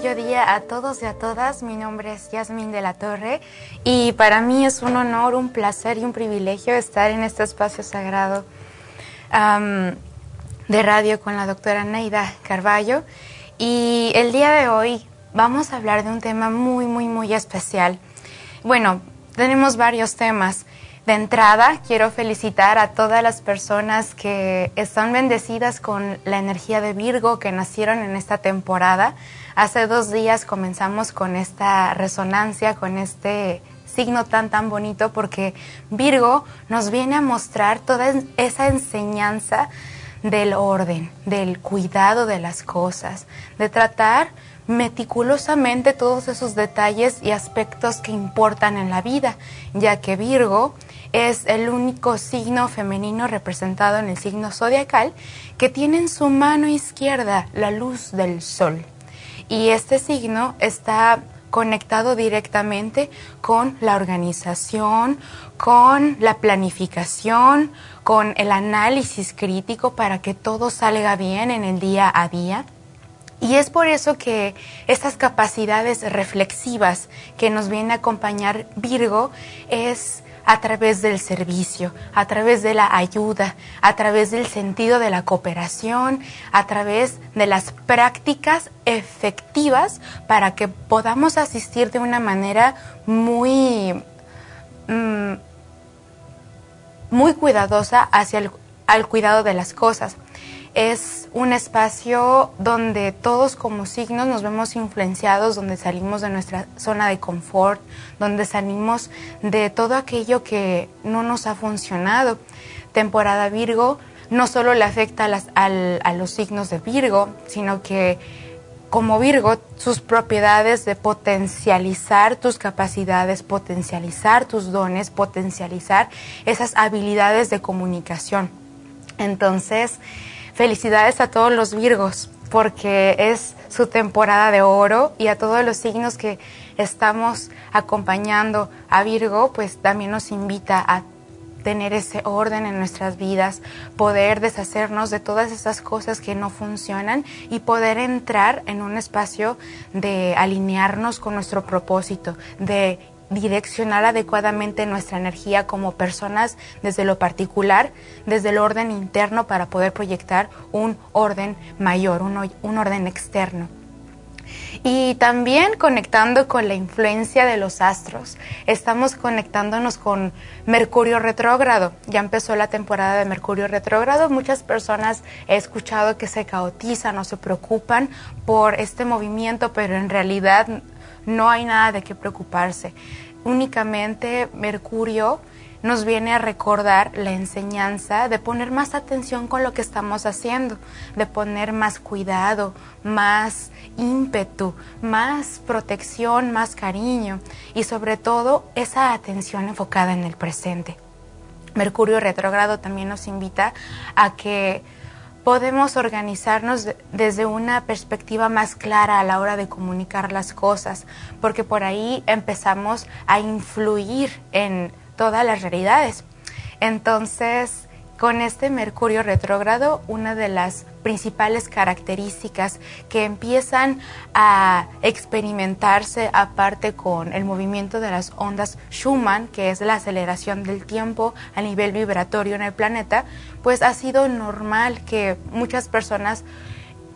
Bello día a todos y a todas. Mi nombre es Yasmin de la Torre y para mí es un honor, un placer y un privilegio estar en este espacio sagrado de radio con la doctora Neida Carballo. Y el día de hoy vamos a hablar de un tema muy, muy, muy especial. Bueno, tenemos varios temas. De entrada, quiero felicitar a todas las personas que están bendecidas con la energía de Virgo que nacieron en esta temporada. Hace dos días comenzamos con esta resonancia, con este signo tan tan bonito porque Virgo nos viene a mostrar toda esa enseñanza del orden, del cuidado de las cosas, de tratar meticulosamente todos esos detalles y aspectos que importan en la vida, ya que Virgo es el único signo femenino representado en el signo zodiacal que tiene en su mano izquierda la luz del sol. Y este signo está conectado directamente con la organización, con la planificación, con el análisis crítico para que todo salga bien en el día a día. Y es por eso que estas capacidades reflexivas que nos viene a acompañar Virgo es a través del servicio, a través de la ayuda, a través del sentido de la cooperación, a través de las prácticas efectivas para que podamos asistir de una manera muy, mm, muy cuidadosa hacia el al cuidado de las cosas es un espacio donde todos como signos nos vemos influenciados, donde salimos de nuestra zona de confort, donde salimos de todo aquello que no nos ha funcionado. Temporada Virgo no solo le afecta a, los signos de Virgo, sino que como Virgo, sus propiedades de potencializar tus capacidades, potencializar tus dones, potencializar esas habilidades de comunicación. Entonces, Felicidades a todos los Virgos porque es su temporada de oro y a todos los signos que estamos acompañando a Virgo, pues también nos invita a tener ese orden en nuestras vidas, poder deshacernos de todas esas cosas que no funcionan y poder entrar en un espacio de alinearnos con nuestro propósito, de direccionar adecuadamente nuestra energía como personas desde lo particular, desde el orden interno para poder proyectar un orden mayor, un, orden externo. Y también conectando con la influencia de los astros. Estamos conectándonos con Mercurio retrógrado. Ya empezó la temporada de Mercurio retrógrado. Muchas personas he escuchado que se caotizan o se preocupan por este movimiento, pero en realidad no hay nada de qué preocuparse. Únicamente Mercurio nos viene a recordar la enseñanza de poner más atención con lo que estamos haciendo, de poner más cuidado, más ímpetu, más protección, más cariño y sobre todo esa atención enfocada en el presente. Mercurio retrógrado también nos invita a que podemos organizarnos desde una perspectiva más clara a la hora de comunicar las cosas, porque por ahí empezamos a influir en todas las realidades. Entonces, con este Mercurio retrógrado, una de las principales características que empiezan a experimentarse aparte con el movimiento de las ondas Schumann, que es la aceleración del tiempo a nivel vibratorio en el planeta, pues ha sido normal que muchas personas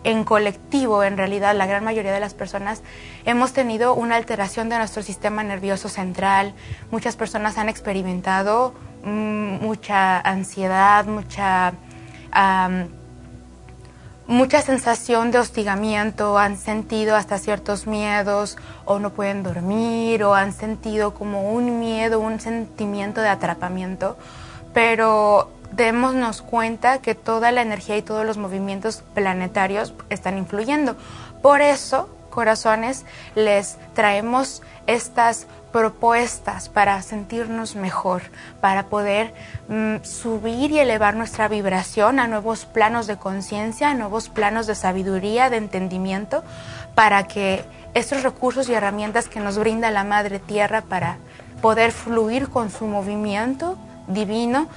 en colectivo, en realidad la gran mayoría de las personas, hemos tenido una alteración de nuestro sistema nervioso central. Muchas personas han experimentado mucha ansiedad, mucha, mucha sensación de hostigamiento, han sentido hasta ciertos miedos o no pueden dormir o han sentido como un miedo, un sentimiento de atrapamiento, pero démonos cuenta que toda la energía y todos los movimientos planetarios están influyendo. Por eso, corazones, les traemos estas propuestas para sentirnos mejor, para poder mm, subir y elevar nuestra vibración a nuevos planos de conciencia, a nuevos planos de sabiduría, de entendimiento, para que estos recursos y herramientas que nos brinda la Madre Tierra para poder fluir con su movimiento divino,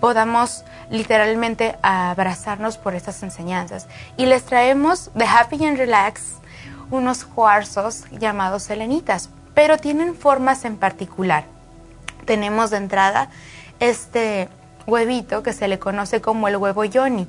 podamos literalmente abrazarnos por estas enseñanzas. Y les traemos de Happy and Relax unos cuarzos llamados selenitas, pero tienen formas en particular. Tenemos de entrada este huevito que se le conoce como el huevo yoni.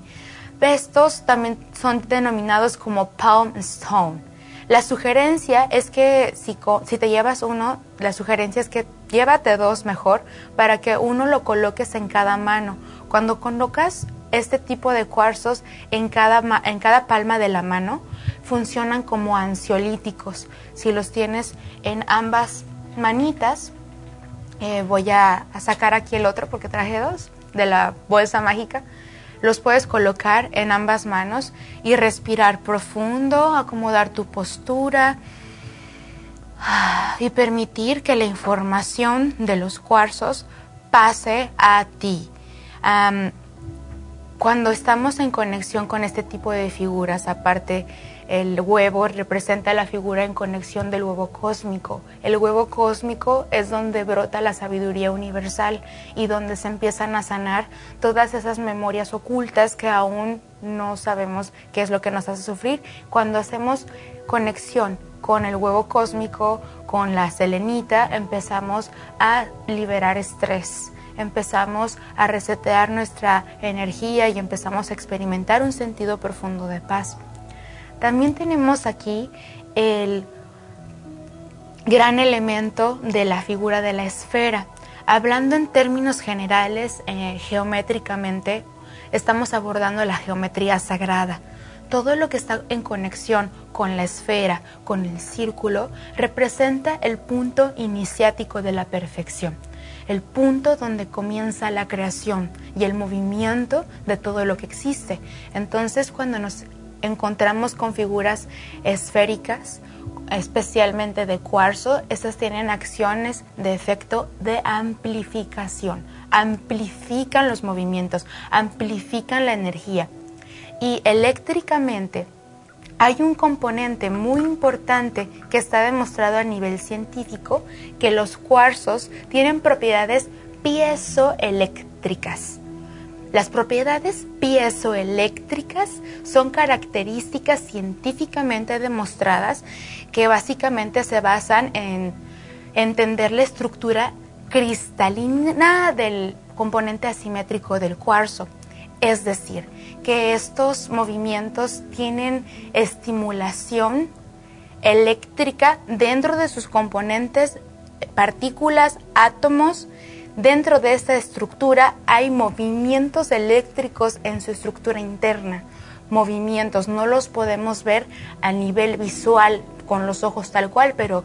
Estos también son denominados como palm stone. La sugerencia es que si, si, te llevas uno, la sugerencia es que llévate dos mejor para que uno lo coloques en cada mano. Cuando colocas este tipo de cuarzos en cada, en cada palma de la mano, funcionan como ansiolíticos. Si los tienes en ambas manitas, eh, voy a, sacar aquí el otro porque traje dos de la bolsa mágica. Los puedes colocar en ambas manos y respirar profundo, acomodar tu postura y permitir que la información de los cuarzos pase a ti. Cuando estamos en conexión con este tipo de figuras, aparte el huevo representa la figura en conexión del huevo cósmico. El huevo cósmico es donde brota la sabiduría universal y donde se empiezan a sanar todas esas memorias ocultas que aún no sabemos qué es lo que nos hace sufrir. Cuando hacemos conexión con el huevo cósmico, con la selenita, empezamos a liberar estrés empezamos a resetear nuestra energía y empezamos a experimentar un sentido profundo de paz. También tenemos aquí el gran elemento de la figura de la esfera. Hablando en términos generales, eh, geométricamente, estamos abordando la geometría sagrada. Todo lo que está en conexión con la esfera, con el círculo, representa el punto iniciático de la perfección, el punto donde comienza la creación y el movimiento de todo lo que existe. Entonces, cuando nos encontramos con figuras esféricas, especialmente de cuarzo, estas tienen acciones de efecto de amplificación, amplifican los movimientos, amplifican la energía. Y eléctricamente hay un componente muy importante que está demostrado a nivel científico, que los cuarzos tienen propiedades piezoeléctricas. Las propiedades piezoeléctricas son características científicamente demostradas que básicamente se basan en entender la estructura cristalina del componente asimétrico del cuarzo. Es decir, que estos movimientos tienen estimulación eléctrica dentro de sus componentes, partículas, átomos, Dentro de esta estructura hay movimientos eléctricos en su estructura interna. Movimientos, no los podemos ver a nivel visual con los ojos tal cual, pero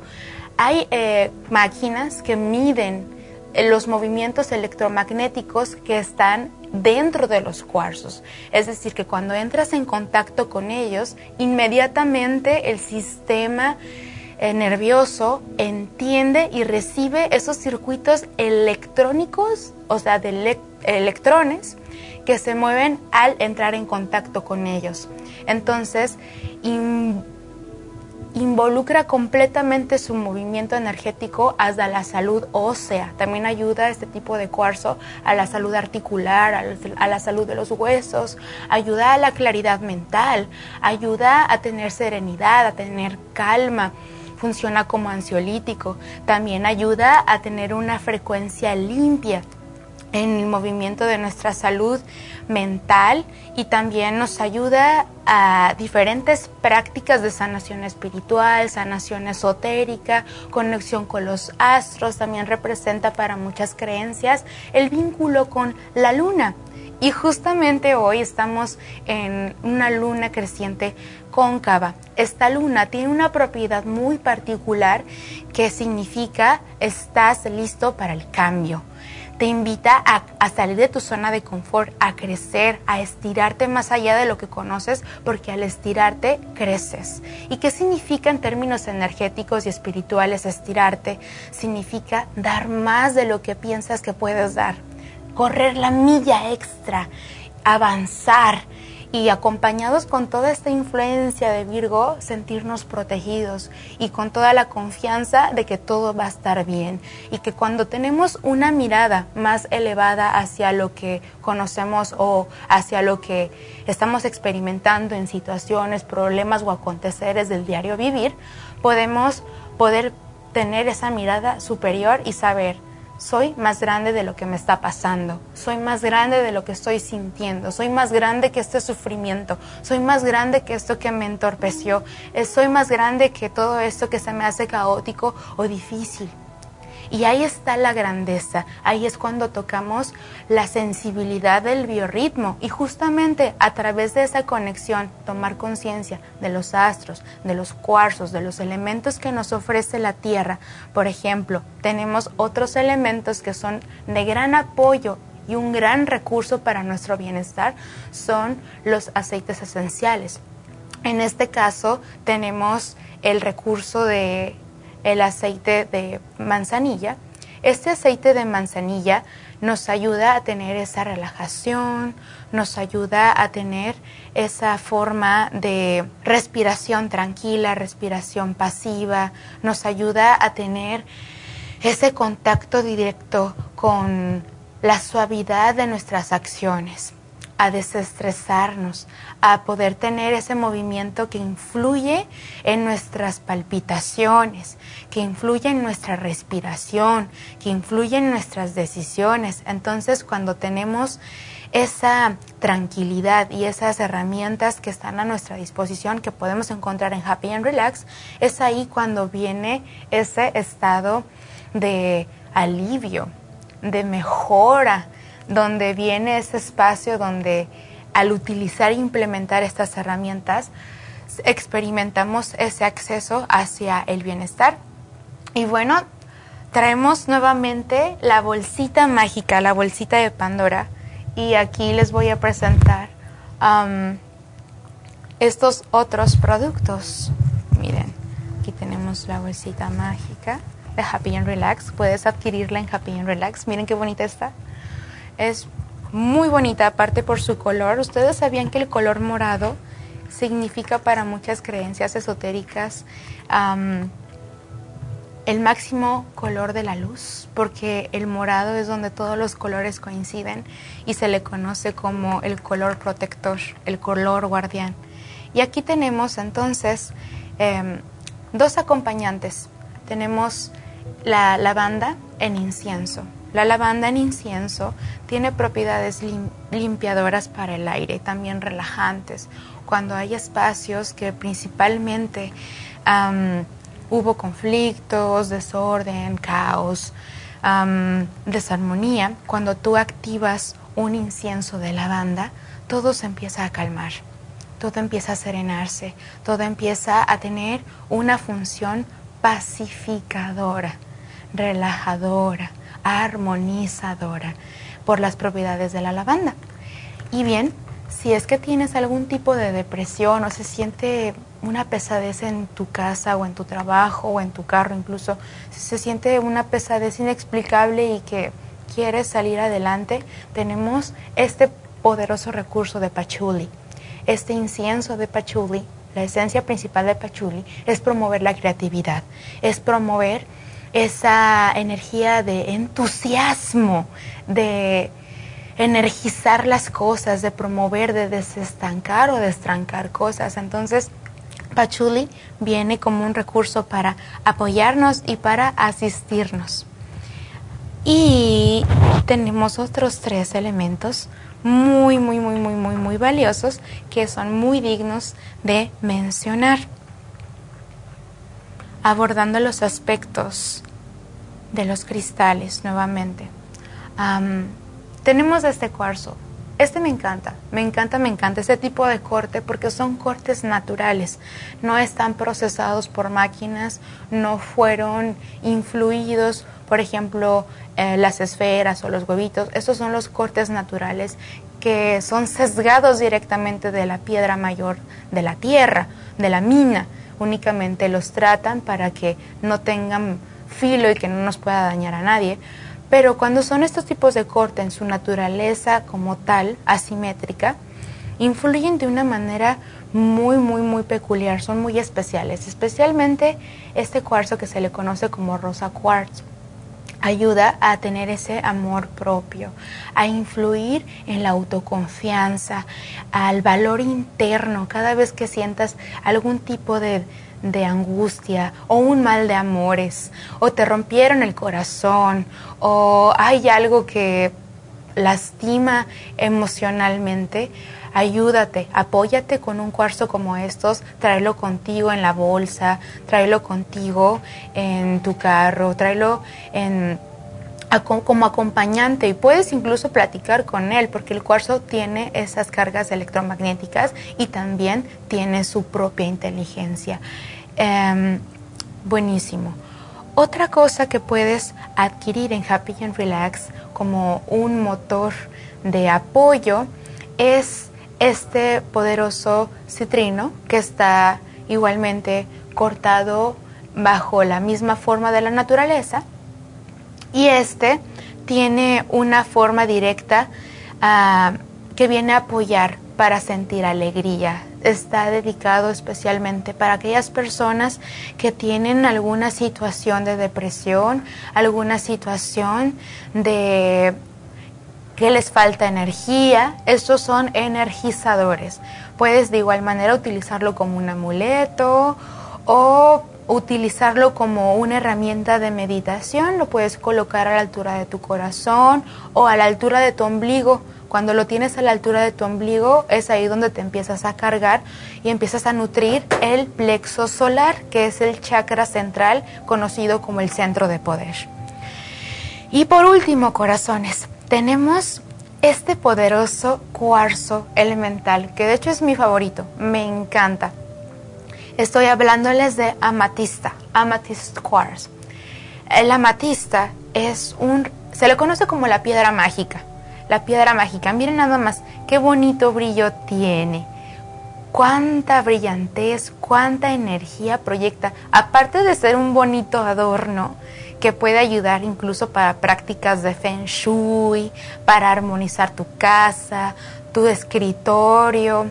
hay eh, máquinas que miden eh, los movimientos electromagnéticos que están dentro de los cuarzos. Es decir, que cuando entras en contacto con ellos, inmediatamente el sistema eh, nervioso entiende y recibe esos circuitos electrónicos, o sea, de electrones, que se mueven al entrar en contacto con ellos. Entonces, involucra completamente su movimiento energético hasta la salud ósea. También ayuda este tipo de cuarzo a la salud articular, a la salud de los huesos, ayuda a la claridad mental, ayuda a tener serenidad, a tener calma funciona como ansiolítico, también ayuda a tener una frecuencia limpia en el movimiento de nuestra salud mental y también nos ayuda a diferentes prácticas de sanación espiritual, sanación esotérica, conexión con los astros, también representa para muchas creencias el vínculo con la luna. Y justamente hoy estamos en una luna creciente cóncava. Esta luna tiene una propiedad muy particular que significa estás listo para el cambio. Te invita a, salir de tu zona de confort, a crecer, a estirarte más allá de lo que conoces, porque al estirarte creces. ¿Y qué significa en términos energéticos y espirituales estirarte? Significa dar más de lo que piensas que puedes dar correr la milla extra, avanzar y acompañados con toda esta influencia de Virgo, sentirnos protegidos y con toda la confianza de que todo va a estar bien. Y que cuando tenemos una mirada más elevada hacia lo que conocemos o hacia lo que estamos experimentando en situaciones, problemas o aconteceres del diario vivir, podemos poder tener esa mirada superior y saber, soy más grande de lo que me está pasando, soy más grande de lo que estoy sintiendo, soy más grande que este sufrimiento, soy más grande que esto que me entorpeció, eh, soy más grande que todo esto que se me hace caótico o difícil. Y ahí está la grandeza, ahí es cuando tocamos la sensibilidad del biorritmo y justamente a través de esa conexión tomar conciencia de los astros, de los cuarzos, de los elementos que nos ofrece la Tierra. Por ejemplo, tenemos otros elementos que son de gran apoyo y un gran recurso para nuestro bienestar, son los aceites esenciales. En este caso tenemos el recurso de el aceite de manzanilla. Este aceite de manzanilla nos ayuda a tener esa relajación, nos ayuda a tener esa forma de respiración tranquila, respiración pasiva, nos ayuda a tener ese contacto directo con la suavidad de nuestras acciones a desestresarnos, a poder tener ese movimiento que influye en nuestras palpitaciones, que influye en nuestra respiración, que influye en nuestras decisiones. Entonces, cuando tenemos esa tranquilidad y esas herramientas que están a nuestra disposición que podemos encontrar en Happy and Relax, es ahí cuando viene ese estado de alivio, de mejora, donde viene ese espacio donde al utilizar e implementar estas herramientas experimentamos ese acceso hacia el bienestar. Y bueno, traemos nuevamente la bolsita mágica, la bolsita de Pandora. Y aquí les voy a presentar um, estos otros productos. Miren, aquí tenemos la bolsita mágica de Happy and Relax. Puedes adquirirla en Happy and Relax. Miren qué bonita está. Es muy bonita, aparte por su color. Ustedes sabían que el color morado significa para muchas creencias esotéricas el máximo color de la luz, porque el morado es donde todos los colores coinciden y se le conoce como el color protector, el color guardián. Y aquí tenemos entonces em, dos acompañantes. Tenemos la lavanda en incienso. La lavanda en incienso tiene propiedades limpiadoras para el aire, también relajantes. Cuando hay espacios que principalmente hubo conflictos, desorden, caos, desarmonía, cuando tú activas un incienso de lavanda, todo se empieza a calmar, todo empieza a serenarse, todo empieza a tener una función pacificadora, relajadora armonizadora por las propiedades de la lavanda. Y bien, si es que tienes algún tipo de depresión o se siente una pesadez en tu casa o en tu trabajo o en tu carro incluso, si se siente una pesadez inexplicable y que quieres salir adelante, tenemos este poderoso recurso de pachuli. Este incienso de pachuli, la esencia principal de pachuli, es promover la creatividad, es promover esa energía de entusiasmo, de energizar las cosas, de promover, de desestancar o destrancar cosas. Entonces, Pachuli viene como un recurso para apoyarnos y para asistirnos. Y tenemos otros tres elementos muy, muy, muy, muy, muy, muy valiosos que son muy dignos de mencionar abordando los aspectos de los cristales nuevamente. tenemos este cuarzo. Este me encanta, me encanta, me encanta este tipo de corte porque son cortes naturales, no están procesados por máquinas, no fueron influidos, por ejemplo, eh, las esferas o los huevitos. Estos son los cortes naturales que son sesgados directamente de la piedra mayor de la tierra, de la mina únicamente los tratan para que no tengan filo y que no nos pueda dañar a nadie. Pero cuando son estos tipos de corte en su naturaleza como tal, asimétrica, influyen de una manera muy, muy, muy peculiar, son muy especiales, especialmente este cuarzo que se le conoce como rosa cuarzo ayuda a tener ese amor propio, a influir en la autoconfianza, al valor interno, cada vez que sientas algún tipo de, de, angustia o un mal de amores, o te rompieron el corazón, o hay algo que lastima emocionalmente, ayúdate, apóyate con un cuarzo como estos, tráelo contigo en la bolsa, tráelo contigo en tu carro, tráelo como acompañante y puedes incluso platicar con él porque el cuarzo tiene esas cargas electromagnéticas y también tiene su propia inteligencia. Em, buenísimo. Otra cosa que puedes adquirir en Happy and Relax como un motor de apoyo es este poderoso citrino que está igualmente cortado bajo la misma forma de la naturaleza y este tiene una forma directa ah, que viene a apoyar para sentir alegría. Está dedicado especialmente para aquellas personas que tienen alguna situación de depresión, alguna situación de que les falta energía, estos son energizadores. Puedes de igual manera utilizarlo como un amuleto o utilizarlo como una herramienta de meditación, lo puedes colocar a la altura de tu corazón o a la altura de tu ombligo. Cuando lo tienes a la altura de tu ombligo es ahí donde te empiezas a cargar y empiezas a nutrir el plexo solar, que es el chakra central conocido como el centro de poder. Y por último, corazones, tenemos este poderoso cuarzo elemental, que de hecho es mi favorito, me encanta. Estoy hablándoles de amatista, amethyst quartz. El amatista es un, se le conoce como la piedra mágica. La piedra mágica, miren nada más qué bonito brillo tiene. Cuánta brillantez, cuánta energía proyecta. Aparte de ser un bonito adorno, que puede ayudar incluso para prácticas de feng shui, para armonizar tu casa, tu escritorio.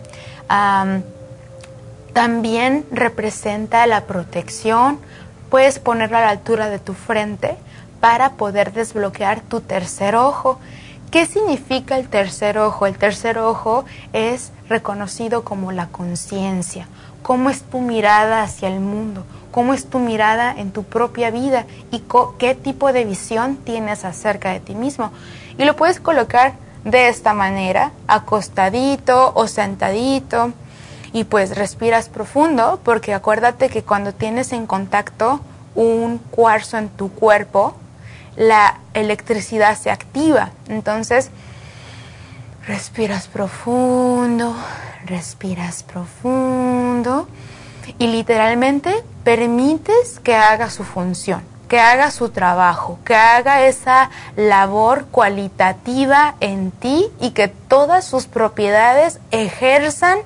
también representa la protección. Puedes ponerlo a la altura de tu frente para poder desbloquear tu tercer ojo. ¿Qué significa el tercer ojo? El tercer ojo es reconocido como la conciencia. ¿Cómo es tu mirada hacia el mundo? Cómo es tu mirada en tu propia vida y qué tipo de visión tienes acerca de ti mismo. Y lo puedes colocar de esta manera, acostadito o sentadito. Y pues respiras profundo porque acuérdate que cuando tienes en contacto un cuarzo en tu cuerpo, la electricidad se activa. Entonces, respiras profundo, respiras profundo y literalmente permites que haga su función, que haga su trabajo, que haga esa labor cualitativa en ti y que todas sus propiedades ejerzan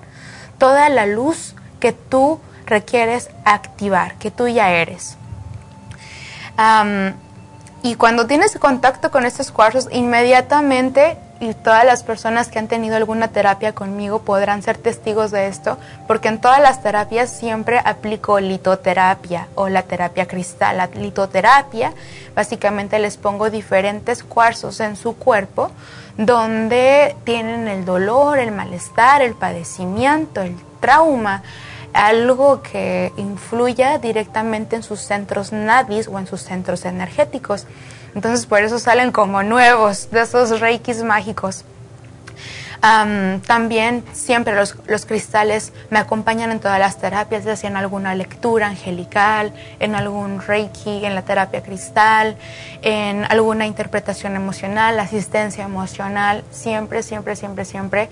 toda la luz que tú requieres activar, que tú ya eres. y cuando tienes contacto con estos cuarzos, inmediatamente y todas las personas que han tenido alguna terapia conmigo podrán ser testigos de esto, porque en todas las terapias siempre aplico litoterapia o la terapia cristal. La litoterapia, básicamente les pongo diferentes cuarzos en su cuerpo donde tienen el dolor, el malestar, el padecimiento, el trauma, algo que influya directamente en sus centros nadis o en sus centros energéticos. Entonces por eso salen como nuevos de esos reikis mágicos. también siempre los, los, cristales me acompañan en todas las terapias, ya sea en alguna lectura angelical, en algún reiki, en la terapia cristal, en alguna interpretación emocional, asistencia emocional, siempre, siempre, siempre, siempre.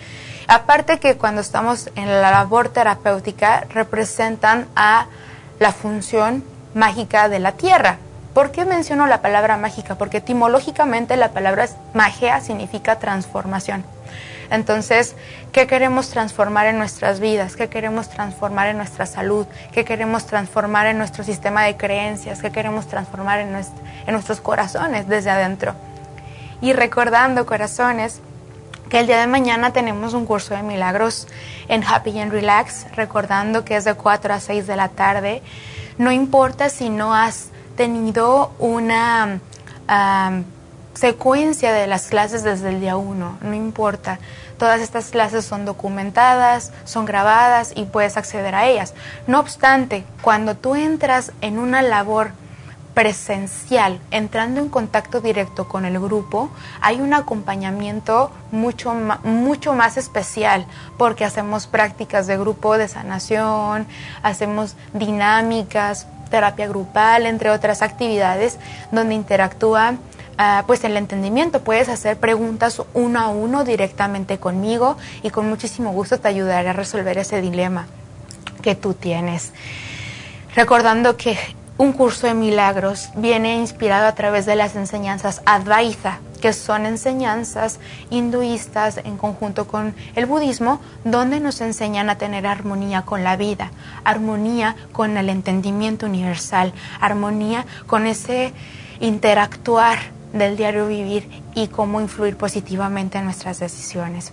Aparte que cuando estamos en la labor terapéutica representan a la función mágica de la tierra, ¿Por qué menciono la palabra mágica? Porque etimológicamente la palabra magia significa transformación. Entonces, ¿qué queremos transformar en nuestras vidas? ¿Qué queremos transformar en nuestra salud? ¿Qué queremos transformar en nuestro sistema de creencias? ¿Qué queremos transformar en, nuestros corazones desde adentro? Y recordando, corazones, que el día de mañana tenemos un curso de milagros en Happy and Relax, recordando que es de 4 a 6 de la tarde. No importa si no has tenido una secuencia de las clases desde el día 1, no importa. Todas estas clases son documentadas, son grabadas y puedes acceder a ellas. No obstante, cuando tú entras en una labor presencial, entrando en contacto directo con el grupo, hay un acompañamiento mucho, mucho más especial porque hacemos prácticas de grupo de sanación, hacemos dinámicas, terapia grupal, entre otras actividades donde interactúa ah, pues el entendimiento. Puedes hacer preguntas uno a uno directamente conmigo y con muchísimo gusto te ayudaré a resolver ese dilema que tú tienes. Recordando que un curso de milagros viene inspirado a través de las enseñanzas Advaita, que son enseñanzas hinduistas en conjunto con el budismo, donde nos enseñan a tener armonía con la vida, armonía con el entendimiento universal, armonía con ese interactuar del diario vivir y cómo influir positivamente en nuestras decisiones.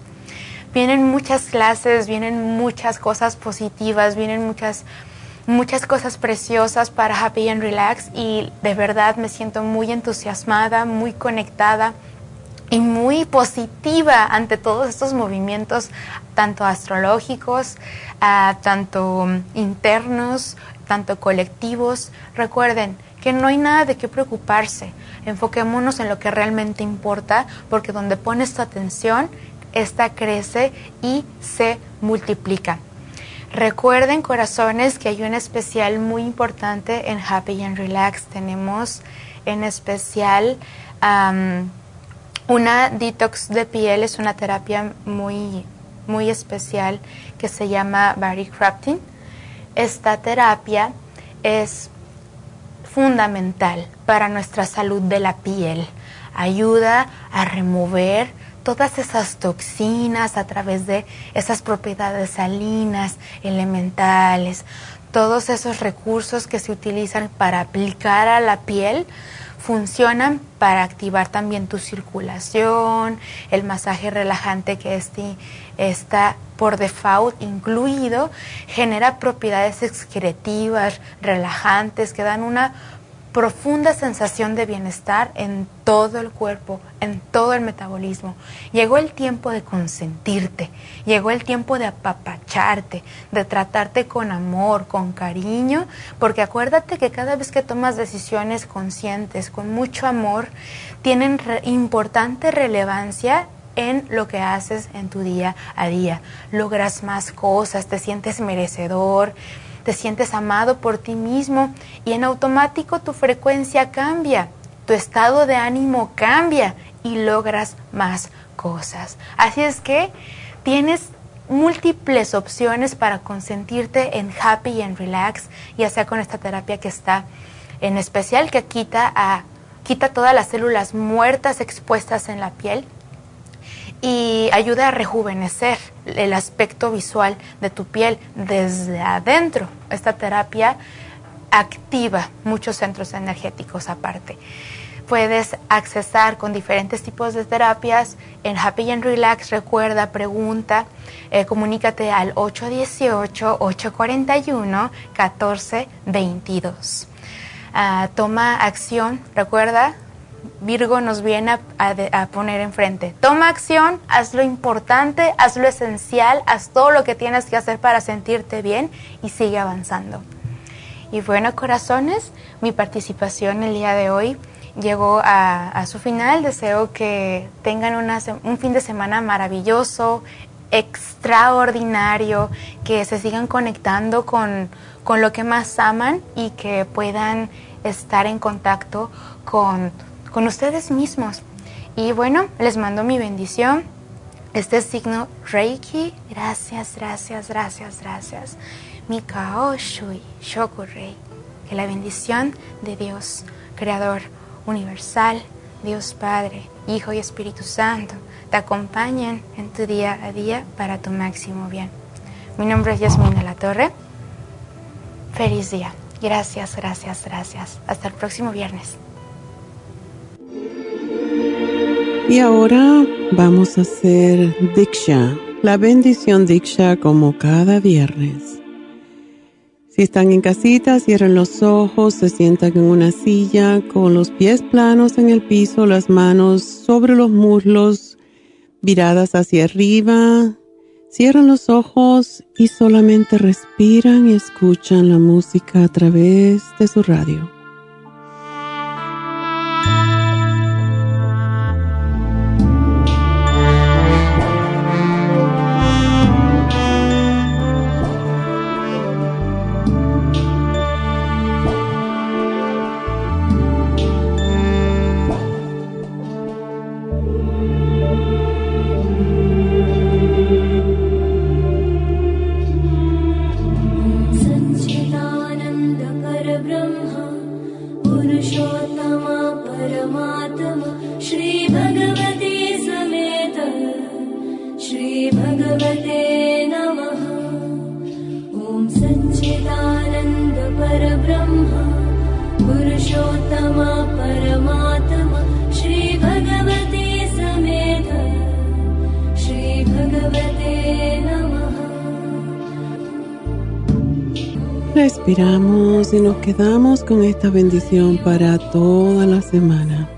Vienen muchas clases, vienen muchas cosas positivas, vienen muchas muchas cosas preciosas para Happy and Relax y de verdad me siento muy entusiasmada, muy conectada y muy positiva ante todos estos movimientos, tanto astrológicos, ah, tanto internos, tanto colectivos. Recuerden que no hay nada de qué preocuparse. Enfoquémonos en lo que realmente importa, porque donde pones tu atención, esta crece y se multiplica. Recuerden, corazones, que hay un especial muy importante en Happy and Relax. Tenemos en especial una detox de piel, es una terapia muy, muy especial que se llama Body Crafting. Esta terapia es fundamental para nuestra salud de la piel. Ayuda a remover todas esas toxinas a través de esas propiedades salinas, elementales, todos esos recursos que se utilizan para aplicar a la piel funcionan para activar también tu circulación, el masaje relajante que este, está por default incluido, genera propiedades excretivas, relajantes, que dan una profunda sensación de bienestar en todo el cuerpo, en todo el metabolismo. Llegó el tiempo de consentirte, llegó el tiempo de apapacharte, de tratarte con amor, con cariño, porque acuérdate que cada vez que tomas decisiones conscientes, con mucho amor, tienen importante relevancia en lo que haces en tu día a día. Logras más cosas, te sientes merecedor, te sientes amado por ti mismo y en automático tu frecuencia cambia, tu estado de ánimo cambia y logras más cosas. Así es que tienes múltiples opciones para consentirte en happy and relax, ya sea con esta terapia que está en especial que quita quita todas las células muertas expuestas en la piel y ayuda a rejuvenecer el aspecto visual de tu piel desde adentro. Esta terapia activa muchos centros energéticos aparte. Puedes accesar con diferentes tipos de terapias en Happy and Relax. Recuerda, pregunta, eh, comunícate al 818-841-1422. Ah, toma acción, recuerda, Virgo nos viene a, poner enfrente. Toma acción, haz lo importante, haz lo esencial, haz todo lo que tienes que hacer para sentirte bien y sigue avanzando. Y bueno, corazones, mi participación el día de hoy llegó a, su final. Deseo que tengan un fin de semana maravilloso, extraordinario, que se sigan conectando con, con lo que más aman y que puedan estar en contacto con con ustedes mismos. Y bueno, les mando mi bendición. Este signo Reiki, gracias, gracias, gracias, gracias. Mi Shui Shokurei. Que la bendición de Dios, Creador universal, Dios Padre, Hijo y Espíritu Santo, te acompañen en tu día a día para tu máximo bien. Mi nombre es Yasmina La Torre. Feliz día. Gracias, gracias, gracias. Hasta el próximo viernes. Y ahora vamos a hacer Diksha, la bendición Diksha como cada viernes. Si están en casita, cierren los ojos, se sientan en una silla con los pies planos en el piso, las manos sobre los muslos, viradas hacia arriba. Cierran los ojos y solamente respiran y escuchan la música a través de su radio. Respiramos y nos quedamos con esta bendición para toda la semana.